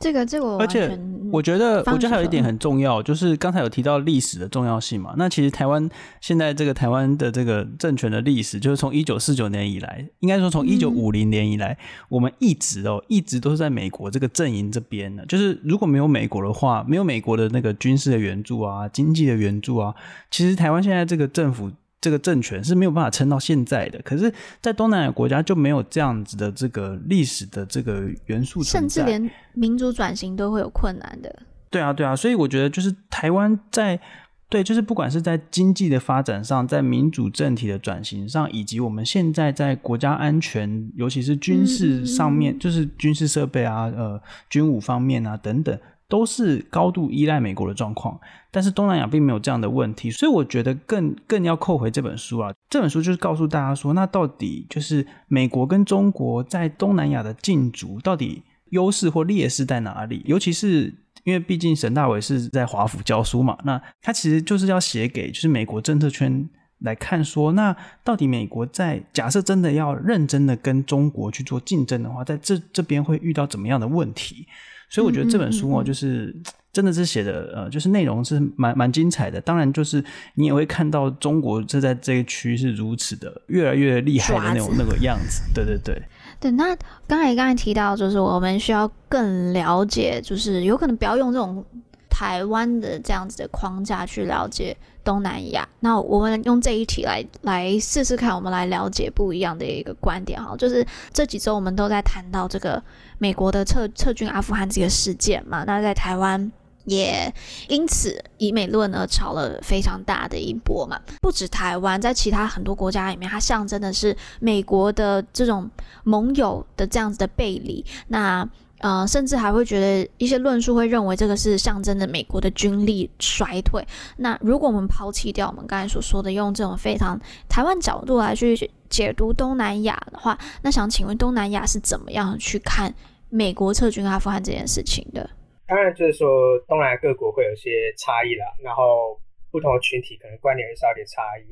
这个这个，而且我觉得，我觉得还有一点很重要，就是刚才有提到历史的重要性嘛。那其实台湾现在这个台湾的这个政权的历史，就是从一九四九年以来，应该说从一九五零年以来，我们一直哦，一直都是在美国这个阵营这边的。就是如果没有美国的话，没有美国的那个军事的援助啊，经济的援助啊，其实台湾现在这个政府。这个政权是没有办法撑到现在的，可是，在东南亚国家就没有这样子的这个历史的这个元素存在，甚至连民主转型都会有困难的。对啊，对啊，所以我觉得就是台湾在对，就是不管是在经济的发展上，在民主政体的转型上，以及我们现在在国家安全，尤其是军事上面，嗯、就是军事设备啊、呃，军武方面啊等等。都是高度依赖美国的状况，但是东南亚并没有这样的问题，所以我觉得更更要扣回这本书啊。这本书就是告诉大家说，那到底就是美国跟中国在东南亚的竞逐，到底优势或劣势在哪里？尤其是因为毕竟沈大伟是在华府教书嘛，那他其实就是要写给就是美国政策圈来看说，那到底美国在假设真的要认真的跟中国去做竞争的话，在这这边会遇到怎么样的问题？所以我觉得这本书哦，就是真的是写的呃，就是内容是蛮蛮精彩的。当然，就是你也会看到中国这在这一区是如此的越来越厉害的那种那个样子。对对对。对，那刚才刚才提到，就是我们需要更了解，就是有可能不要用这种台湾的这样子的框架去了解东南亚。那我们用这一题来来试试看，我们来了解不一样的一个观点哈。就是这几周我们都在谈到这个。美国的撤撤军阿富汗这个事件嘛，那在台湾也因此以美论而炒了非常大的一波嘛。不止台湾，在其他很多国家里面，它象征的是美国的这种盟友的这样子的背离。那呃，甚至还会觉得一些论述会认为这个是象征着美国的军力衰退。那如果我们抛弃掉我们刚才所说的用这种非常台湾角度来去解读东南亚的话，那想请问东南亚是怎么样去看？美国撤军阿富汗这件事情的，当然就是说东南亚各国会有一些差异啦，然后不同的群体可能观点也是有点差异。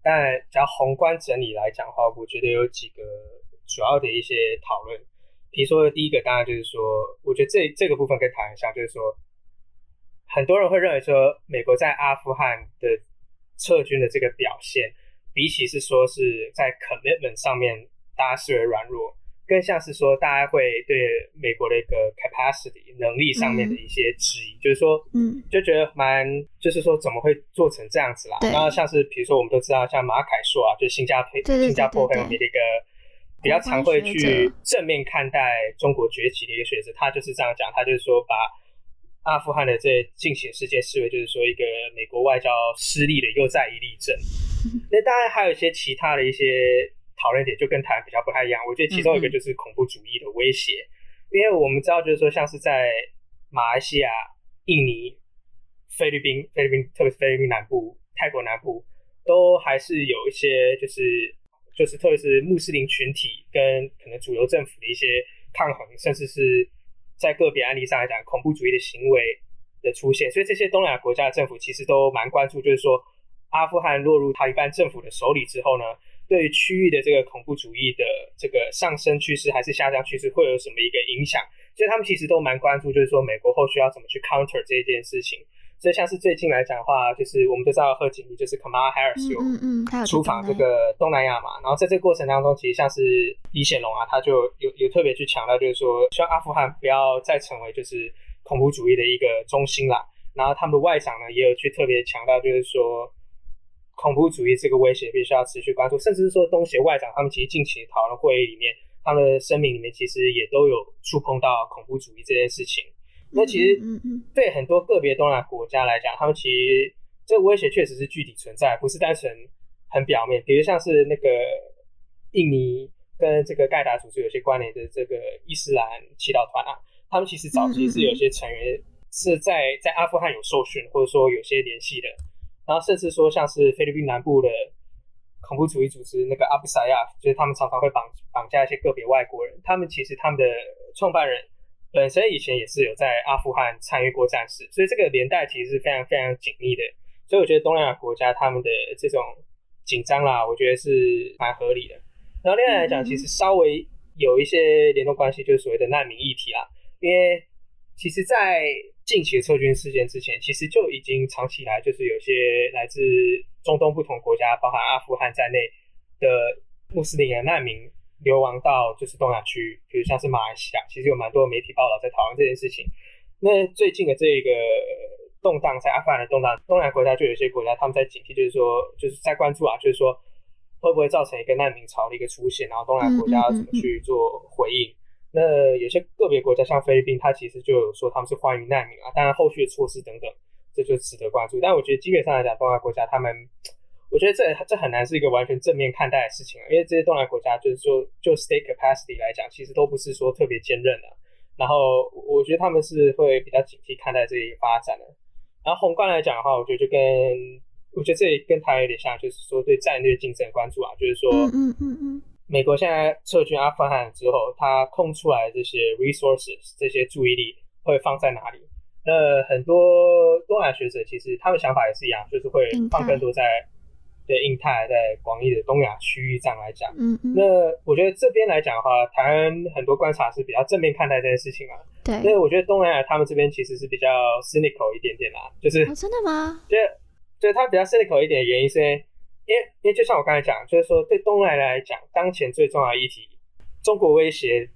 但只要宏观整理来讲的话，我觉得有几个主要的一些讨论。比如说第一个，当然就是说，我觉得这这个部分可以谈一下，就是说，很多人会认为说，美国在阿富汗的撤军的这个表现，比起是说是在 commitment 上面大家视为软弱。更像是说大家会对美国的一个 capacity 能力上面的一些质疑，嗯、就是说，嗯，就觉得蛮，就是说怎么会做成这样子啦？然后像是比如说我们都知道，像马凯硕啊，就是新加坡新加坡很有名的一个比较常会去正面看待中国崛起的一个学者，他就是这样讲，他就是说把阿富汗的这近期事件视为就是说一个美国外交失利的又再一例证。那当然还有一些其他的一些。讨论点就跟台湾比较不太一样，我觉得其中一个就是恐怖主义的威胁，嗯嗯，因为我们知道就是说，像是在马来西亚、印尼、菲律宾、菲律宾，特别是菲律宾南部、泰国南部，都还是有一些就是就是特别是穆斯林群体跟可能主流政府的一些抗衡，甚至是在个别案例上来讲，恐怖主义的行为的出现，所以这些东南亚国家的政府其实都蛮关注，就是说阿富汗落入塔利班政府的手里之后呢，对于区域的这个恐怖主义的这个上升趋势还是下降趋势会有什么一个影响？所以他们其实都蛮关注，就是说美国后续要怎么去 counter 这件事情。所以像是最近来讲的话，就是我们都知道贺锦丽就是 Kamala Harris 有出访这个东南亚嘛，然后在这个过程当中，其实像是李显龙啊，他就有有特别去强调，就是说希望阿富汗不要再成为就是恐怖主义的一个中心啦。然后他们的外长呢也有去特别强调，就是说。恐怖主义这个威胁必须要持续关注，甚至是说东协外长他们其实近期讨论会议里面，他们的声明里面其实也都有触碰到恐怖主义这件事情。那其实对很多个别东南亚国家来讲，他们其实这个威胁确实是具体存在，不是单纯很表面。比如像是那个印尼跟这个盖达组织有些关联的这个伊斯兰祈祷团啊，他们其实早期是有些成员是在在阿富汗有受训，或者说有些联系的。然后甚至说，像是菲律宾南部的恐怖主义组织那个阿布萨亚，就是他们常常会绑绑架一些个别外国人。他们其实他们的创办人本身以前也是有在阿富汗参与过战事，所以这个连带其实是非常非常紧密的。所以我觉得东南亚国家他们的这种紧张啦，我觉得是蛮合理的。然后另外来讲，其实稍微有一些联动关系，就是所谓的难民议题啦，因为其实，在近期的撤军事件之前，其实就已经长期以来就是有些来自中东不同国家，包含阿富汗在内的穆斯林的难民流亡到就是东亚区，比如像是马来西亚，其实有蛮多媒体报道在讨论这件事情。那最近的这个动荡，在阿富汗的动荡，东南亚国家就有些国家他们在警惕，就是说就是在关注啊，就是说会不会造成一个难民潮的一个出现，然后东南亚国家要怎么去做回应。那有些个别国家，像菲律宾，它其实就有说他们是欢迎难民啊，当然后续的措施等等，这就值得关注。但我觉得基本上来讲，东南亚国家他们，我觉得这这很难是一个完全正面看待的事情啊，因为这些东南亚国家就是说，就 state capacity 来讲，其实都不是说特别坚韧的。然后我觉得他们是会比较警惕看待这一发展的。然后宏观来讲的话，我觉得就跟我觉得这里跟台湾有点像，就是说对战略竞争的关注啊，就是说，嗯嗯嗯嗯。美国现在撤军阿富汗之后，他空出来的这些 resources，这些注意力会放在哪里？那很多东亚学者其实他们想法也是一样，就是会放更多在对印太、在广义的东亚区域上来讲。嗯嗯。那我觉得这边来讲的话，台湾很多观察是比较正面看待这件事情嘛。对。因为我觉得东南亚他们这边其实是比较 cynical 一点点啦，就是、哦、真的吗？就就他比较 cynical 一点的原因是。因为，因为就像我刚才讲，就是说对东南亚来讲，当前最重要的议题，中国威胁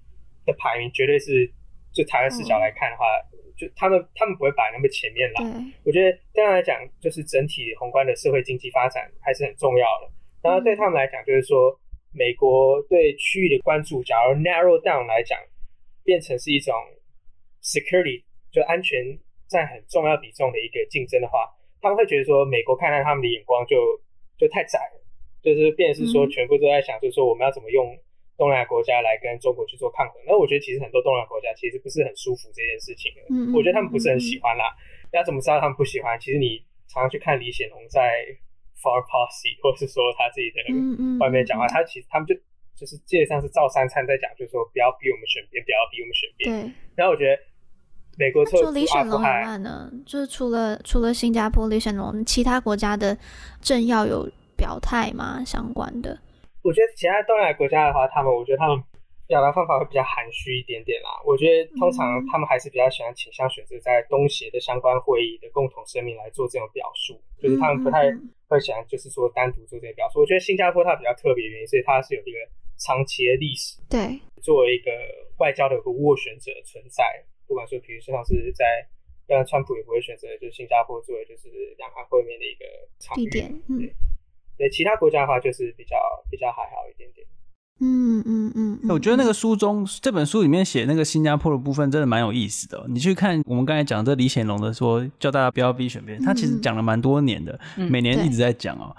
的排名绝对是，就台湾视角来看的话，嗯、就他们他们不会摆那么前面啦。嗯、我觉得这样来讲，就是整体宏观的社会经济发展还是很重要的。然后对他们来讲，就是说美国对区域的关注，假如 narrow down 来讲，变成是一种 security 就安全占很重要比重的一个竞争的话，他们会觉得说，美国看待他们的眼光就。就太窄了，就是变成是说全部都在想，就是说我们要怎么用东南亚国家来跟中国去做抗衡。那我觉得其实很多东南亚国家其实不是很舒服这件事情的。嗯，我觉得他们不是很喜欢啦。要怎么知道他们不喜欢？其实你常常去看李显龙在 Foreign Policy，或是说他自己的外面讲话，他其实他们就就是基本上是照三餐在讲，就是说不要逼我们选边，不要逼我们选边。对。然后我觉得美国做李显龙很慢呢，就是除了除了新加坡李显龙，其他国家的政要有。表态吗？相关的，我觉得其他东南亚国家的话，他们我觉得他们表达方法会比较含蓄一点点啦。我觉得通常他们还是比较喜欢倾向选择在东协的相关会议的共同声明来做这种表述，就是他们不太会喜欢就是说单独做这些表述。我觉得新加坡它比较特别的原因，所以它是有一个长期的历史，对作为一个外交的一个斡旋者存在。不管说，比如说像是在，像川普也不会选择就是新加坡作为就是两岸会面的一个场地。点嗯，对，其他国家的话就是比较比较还好一点点。嗯嗯嗯，我觉得那个书中这本书里面写那个新加坡的部分真的蛮有意思的。你去看我们刚才讲这李显龙的说，叫大家不要逼选边，他其实讲了蛮多年的，每年一直在讲哦。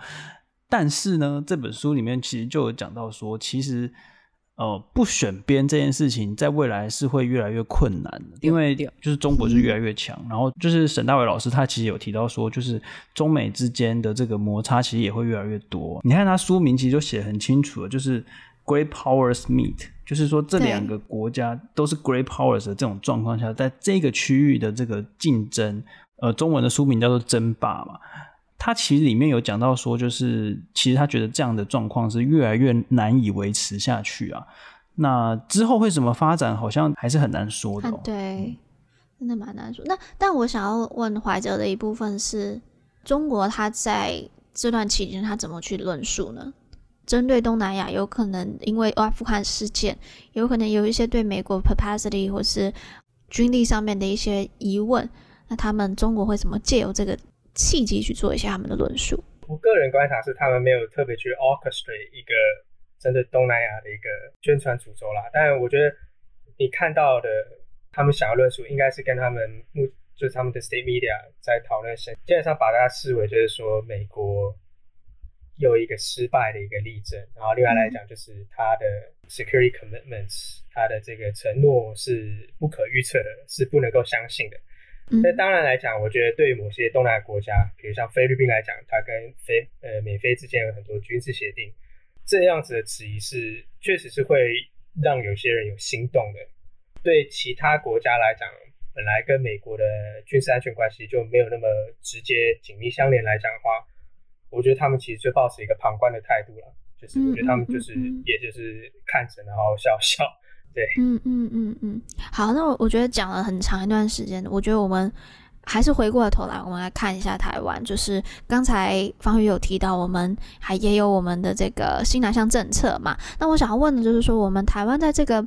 但是呢，这本书里面其实就有讲到说，其实呃不选边这件事情，在未来是会越来越困难的，因为就是中国是越来越强。然后就是沈大伟老师他其实有提到说，就是中美之间的这个摩擦其实也会越来越多。你看他书名其实就写很清楚了，就是。Great powers meet，就是说这两个国家都是 great powers 的这种状况下，在这个区域的这个竞争，呃，中文的书名叫做争霸嘛。他其实里面有讲到说，就是其实他觉得这样的状况是越来越难以维持下去啊。那之后会怎么发展，好像还是很难说的。对，真的蛮难说。那但我想要问怀哲的一部分是，中国他在这段期间他怎么去论述呢？针对东南亚，有可能因为阿富汗事件，有可能有一些对美国 capacity 或是军力上面的一些疑问，那他们中国会怎么借由这个契机去做一下他们的论述？我个人观察是，他们没有特别去 orchestrate 一个针对东南亚的一个宣传主轴啦。但我觉得你看到的，他们想要论述，应该是跟他们目就是他们的 state media 在讨论，基本上把大家视为就是说美国。有一个失败的一个例证，然后另外来讲就是他的 security commitments，他的这个承诺是不可预测的，是不能够相信的。那、嗯、当然来讲，我觉得对于某些东南亚国家，比如像菲律宾来讲，它跟菲呃美菲之间有很多军事协定，这样子的质疑是确实是会让有些人有心动的。对其他国家来讲，本来跟美国的军事安全关系就没有那么直接紧密相连来讲的话。我觉得他们其实就抱持一个旁观的态度了，就是我觉得他们就是，也就是看着然后笑 笑，对，嗯嗯嗯嗯。好，那我我觉得讲了很长一段时间，我觉得我们还是回过头来，我们来看一下台湾。就是刚才方宇有提到，我们还也有我们的这个新南向政策嘛。那我想要问的就是说，我们台湾在这个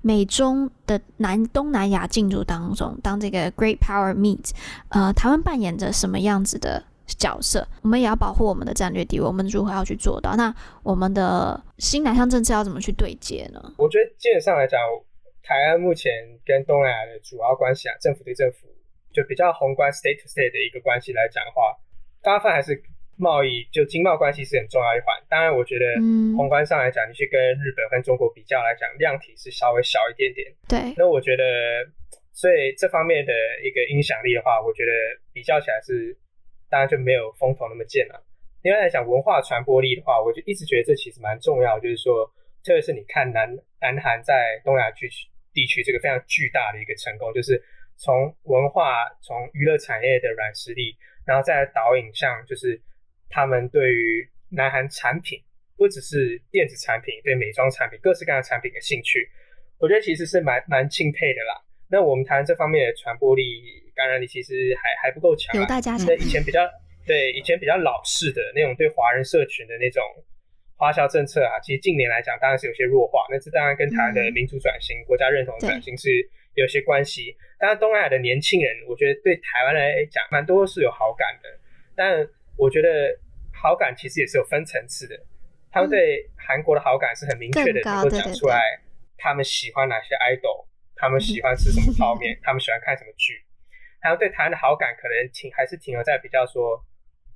美中的南东南亚竞逐当中，当这个 Great Power Meet，呃，台湾扮演着什么样子的角色，我们也要保护我们的战略地位。我们如何要去做到？那我们的新南向政策要怎么去对接呢？我觉得基本上来讲，台湾目前跟东南亚的主要关系啊，政府对政府就比较宏观 （state to state） 的一个关系来讲的话，大部分还是贸易，就经贸关系是很重要一环。当然，我觉得宏观上来讲，你去跟日本跟中国比较来讲，量体是稍微小一点点。对。那我觉得，所以这方面的一个影响力的话，我觉得比较起来是。当然就没有风头那么健了。另外来讲，文化传播力的话，我就一直觉得这其实蛮重要。就是说，特别是你看南南韩在东亚区地区这个非常巨大的一个成功，就是从文化、从娱乐产业的软实力，然后再导引向就是他们对于南韩产品，不只是电子产品，对美妆产品、各式各样的产品的兴趣，我觉得其实是蛮蛮钦佩的啦。那我们台湾这方面的传播力。感染力其实还还不够强，啊，有待加强。以前比较对以前比较老式的那种对华人社群的那种花销政策啊，其实近年来讲当然是有些弱化。那这当然跟台湾的民主转型，嗯、国家认同转型是有些关系。当然，东南亚的年轻人，我觉得对台湾来讲蛮多是有好感的。但我觉得好感其实也是有分层次的。他们对韩国的好感是很明确的，能够讲出来他们喜欢哪些 idol，他们喜欢吃什么泡面，他们喜欢看什么剧。他们对台湾的好感可能停还是停留在比较说，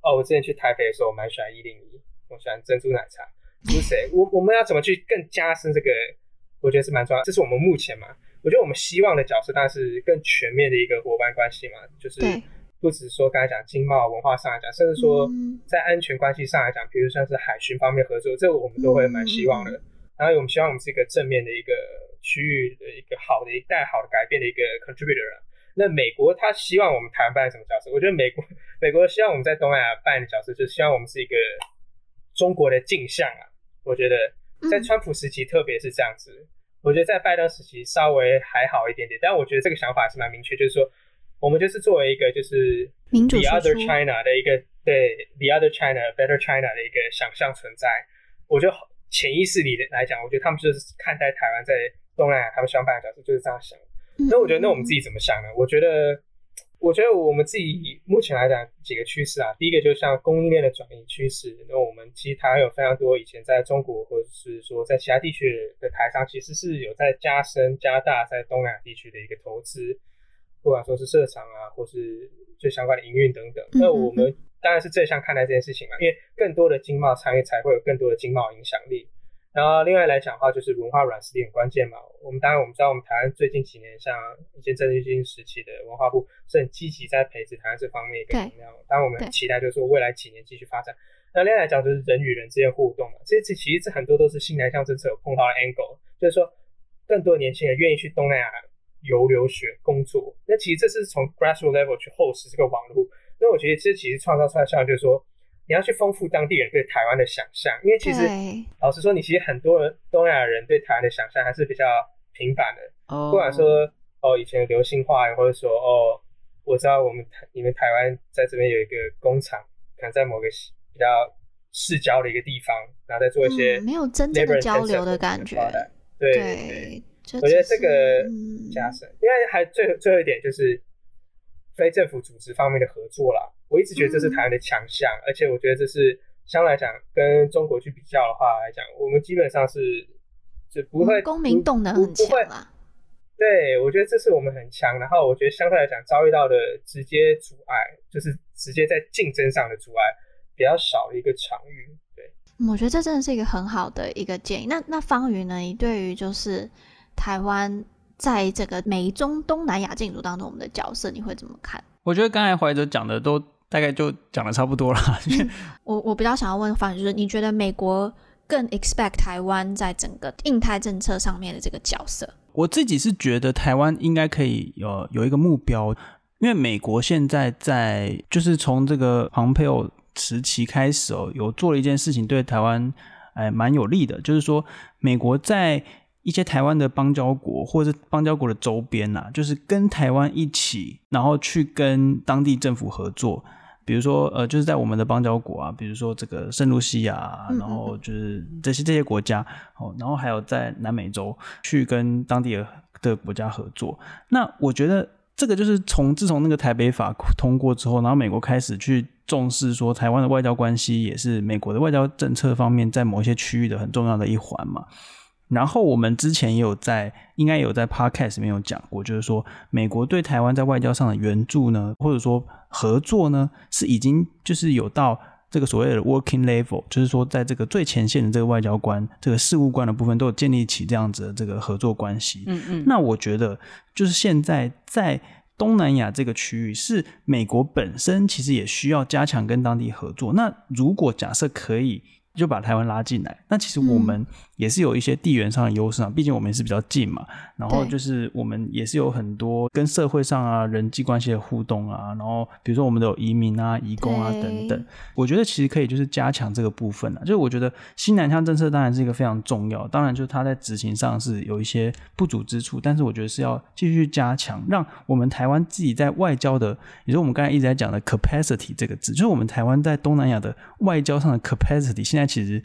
哦，我之前去台北的时候，我蛮喜欢一零一，我喜欢珍珠奶茶。是谁？我我们要怎么去更加深这个？我觉得是蛮重要。这是我们目前嘛，我觉得我们希望的角色，但是更全面的一个伙伴关系嘛，就是不只是说刚才讲经贸文化上来讲，甚至说在安全关系上来讲，比如像是海巡方面合作，这个我们都会蛮希望的。然后我们希望我们是一个正面的一个区域的一个好的一带好的改变的一个 contributor。那美国他希望我们台湾扮演什么角色？我觉得美国美国希望我们在东南亚扮演的角色，就是希望我们是一个中国的镜像啊。我觉得在川普时期特别是这样子，嗯，我觉得在拜登时期稍微还好一点点，但我觉得这个想法是蛮明确，就是说我们就是作为一个就是 the other China 的一个对 the other China better China 的一个想象存在。我觉得潜意识里来讲，我觉得他们就是看待台湾在东南亚他们希望扮演的角色就是这样想。那我觉得，那我们自己怎么想呢？我觉得，我觉得我们自己目前来讲几个趋势啊，第一个就是像供应链的转移趋势。那我们其实台湾有非常多以前在中国或者是说在其他地区的台商，其实是有在加深加大在东南亚地区的一个投资，不管说是设厂啊，或是最相关的营运等等。那我们当然是正向看待这件事情嘛，因为更多的经贸参与，才会有更多的经贸影响力。然后另外来讲的话，就是文化软实力很关键嘛。我们当然我们知道，我们台湾最近几年，像以前郑丽君时期的文化部是很积极在培植台湾这方面一个能量。当然我们很期待就是说未来几年继续发展。那另外来讲就是人与人之间互动嘛，这次其实这很多都是新南向政策有碰到的 angle，就是说更多年轻人愿意去东南亚游留学工作。那其实这是从 grassroots level 去厚实这个网络。那我觉得这其实创造出来效应就是说。你要去丰富当地人对台湾的想象，因为其实老实说，你其实很多人东亚人对台湾的想象还是比较平板的。哦，不管说哦以前的流行话，或者说哦，我知道我们台你们台湾在这边有一个工厂，可能在某个比较市郊的一个地方，然后在做一些、嗯、没有真正的交流的感觉。对对，对，我觉得这个加深，因为还最最后一点就是非政府组织方面的合作啦。我一直觉得这是台湾的强项，嗯，而且我觉得这是相来讲跟中国去比较的话来讲，我们基本上是就不会公民动能很强啊。对，我觉得这是我们很强，然后我觉得相对来讲遭遇到的直接阻碍，就是直接在竞争上的阻碍比较少的一个场域。对，我觉得这真的是一个很好的一个建议。那那方妤呢？你对于就是台湾在这个美中东南亚竞逐当中，我们的角色你会怎么看？我觉得刚才怀哲讲的都。大概就讲的差不多了。嗯、我我比较想要问方妤，就是你觉得美国更 expect 台湾在整个印太政策上面的这个角色？我自己是觉得台湾应该可以有有一个目标，因为美国现在在就是从这个庞佩奥时期开始哦，有做了一件事情对台湾哎蛮有利的，就是说美国在。一些台湾的邦交国，或者是邦交国的周边呐、啊，就是跟台湾一起，然后去跟当地政府合作。比如说，呃，就是在我们的邦交国啊，比如说这个圣露西亚，然后就是这些这些国家，哦，然后还有在南美洲去跟当地的的国家合作。那我觉得这个就是从自从那个台北法通过之后，然后美国开始去重视说台湾的外交关系也是美国的外交政策方面在某一些区域的很重要的一环嘛。然后我们之前也有在，应该有在 Podcast 里面有讲过，就是说美国对台湾在外交上的援助呢，或者说合作呢，是已经就是有到这个所谓的 working level，就是说在这个最前线的这个外交官、这个事务官的部分，都有建立起这样子的这个合作关系。嗯嗯。那我觉得就是现在在东南亚这个区域，是美国本身其实也需要加强跟当地合作。那如果假设可以。就把台湾拉进来，那其实我们也是有一些地缘上的优势啊，毕竟我们也是比较近嘛。然后就是我们也是有很多跟社会上啊人际关系的互动啊，然后比如说我们都有移民啊、移工啊等等，我觉得其实可以就是加强这个部分啊。就是我觉得新南向政策当然是一个非常重要，当然就是它在执行上是有一些不足之处，但是我觉得是要继续加强，让我们台湾自己在外交的，也就是我们刚才一直在讲的 capacity 这个字，就是我们台湾在东南亚的外交上的 capacity，现在。其实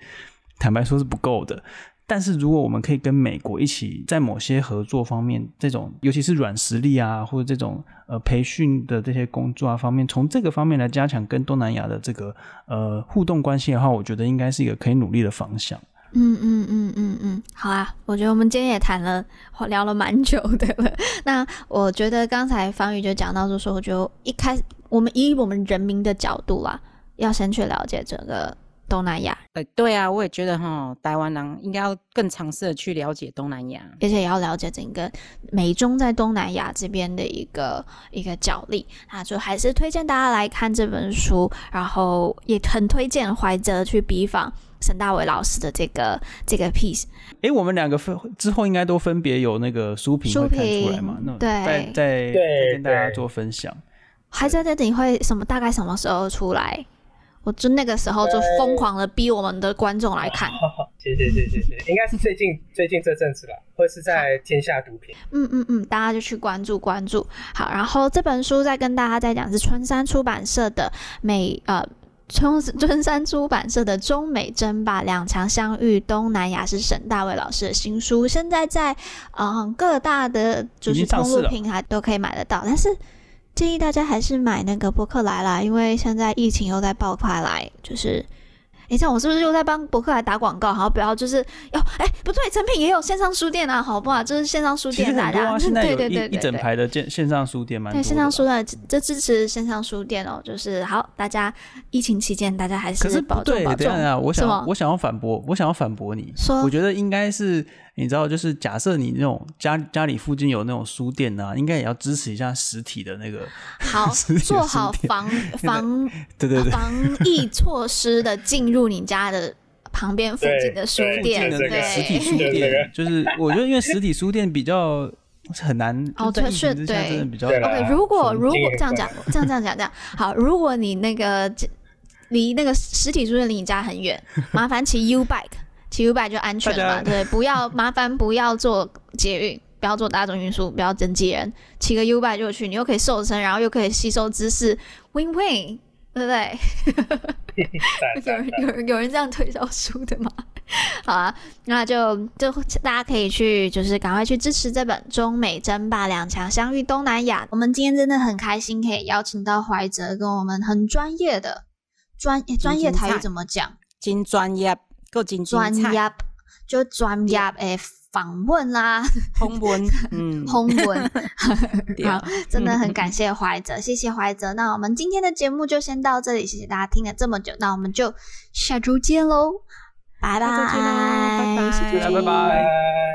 坦白说是不够的，但是如果我们可以跟美国一起在某些合作方面，这种尤其是软实力啊，或者这种呃培训的这些工作啊方面，从这个方面来加强跟东南亚的这个呃互动关系的话，我觉得应该是一个可以努力的方向。嗯嗯嗯嗯嗯，好啊，我觉得我们今天也谈了聊了蛮久的了。那我觉得刚才方宇就讲到就说，我觉得一开始我们以我们人民的角度啦，要先去了解整个。东南亚，呃，对啊，我也觉得哈，台湾人应该要更尝试的去了解东南亚，而且也要了解整个美中在东南亚这边的一个一个角力。那就还是推荐大家来看这本书，然后也很推荐怀哲去比访沈大伟老师的这个这个 piece。哎，我们两个分之后应该都分别有那个书评会看出来嘛？那对，再再再跟大家做分享。怀哲的你会什么？大概什么时候出来？我就那个时候就疯狂的逼我们的观众来看。谢谢谢谢谢谢，应该是最近 最近这阵子吧，或是在天下毒品。嗯嗯嗯，大家就去关注关注。好，然后这本书再跟大家再讲，是春山出版社的美呃春春山出版社的中美争霸两强相遇东南亚是沈大卫老师的新书，现在在嗯各大的就是通路平台都可以买得到，但是建议大家还是买那个博客来啦，因为现在疫情又在爆发来，就是。哎，这样我是不是又在帮博客来打广告？好，不要就是要哎，不对，诚品也有线上书店啊，好不好？就是线上书店大家，啊、对对对，一整排的线线上书店嘛。对，线上书店这支持线上书店哦，就是好，大家疫情期间大家还是保重保重。对，啊，我想我想要反驳，我想要反驳你，说我觉得应该是。你知道，就是假设你那种家家里附近有那种书店呐、啊，应该也要支持一下实体的那个。好，做好防 防对对对防疫措施的进入你家的旁边附近的书店，对，对实体书店，就是我觉得因为实体书店比较很难哦，对是，对，真的比较。OK，如果如果这样讲，这样这样讲这样好，如果你那个离那个实体书店离你家很远，麻烦骑 U bike。骑 U-bike 就安全了嘛，对，不要麻烦，不要坐捷运，不要坐大众运输，不要人挤人，骑个 U-bike 就去，你又可以瘦身，然后又可以吸收知识，Win-win，对不对？有人有人有人这样推销书的吗？好啊，那就就大家可以去，就是赶快去支持这本《中美争霸两强相遇东南亚》。我们今天真的很开心，可以邀请到怀哲跟我们很专业的专专业台语怎么讲？金专业。够精专业，就专业诶访问啦，访问，嗯，访问 好，真的很感谢怀哲，谢谢怀哲。那我们今天的节目就先到这里，谢谢大家听了这么久，那我们就下周见喽，拜拜，拜拜，拜拜。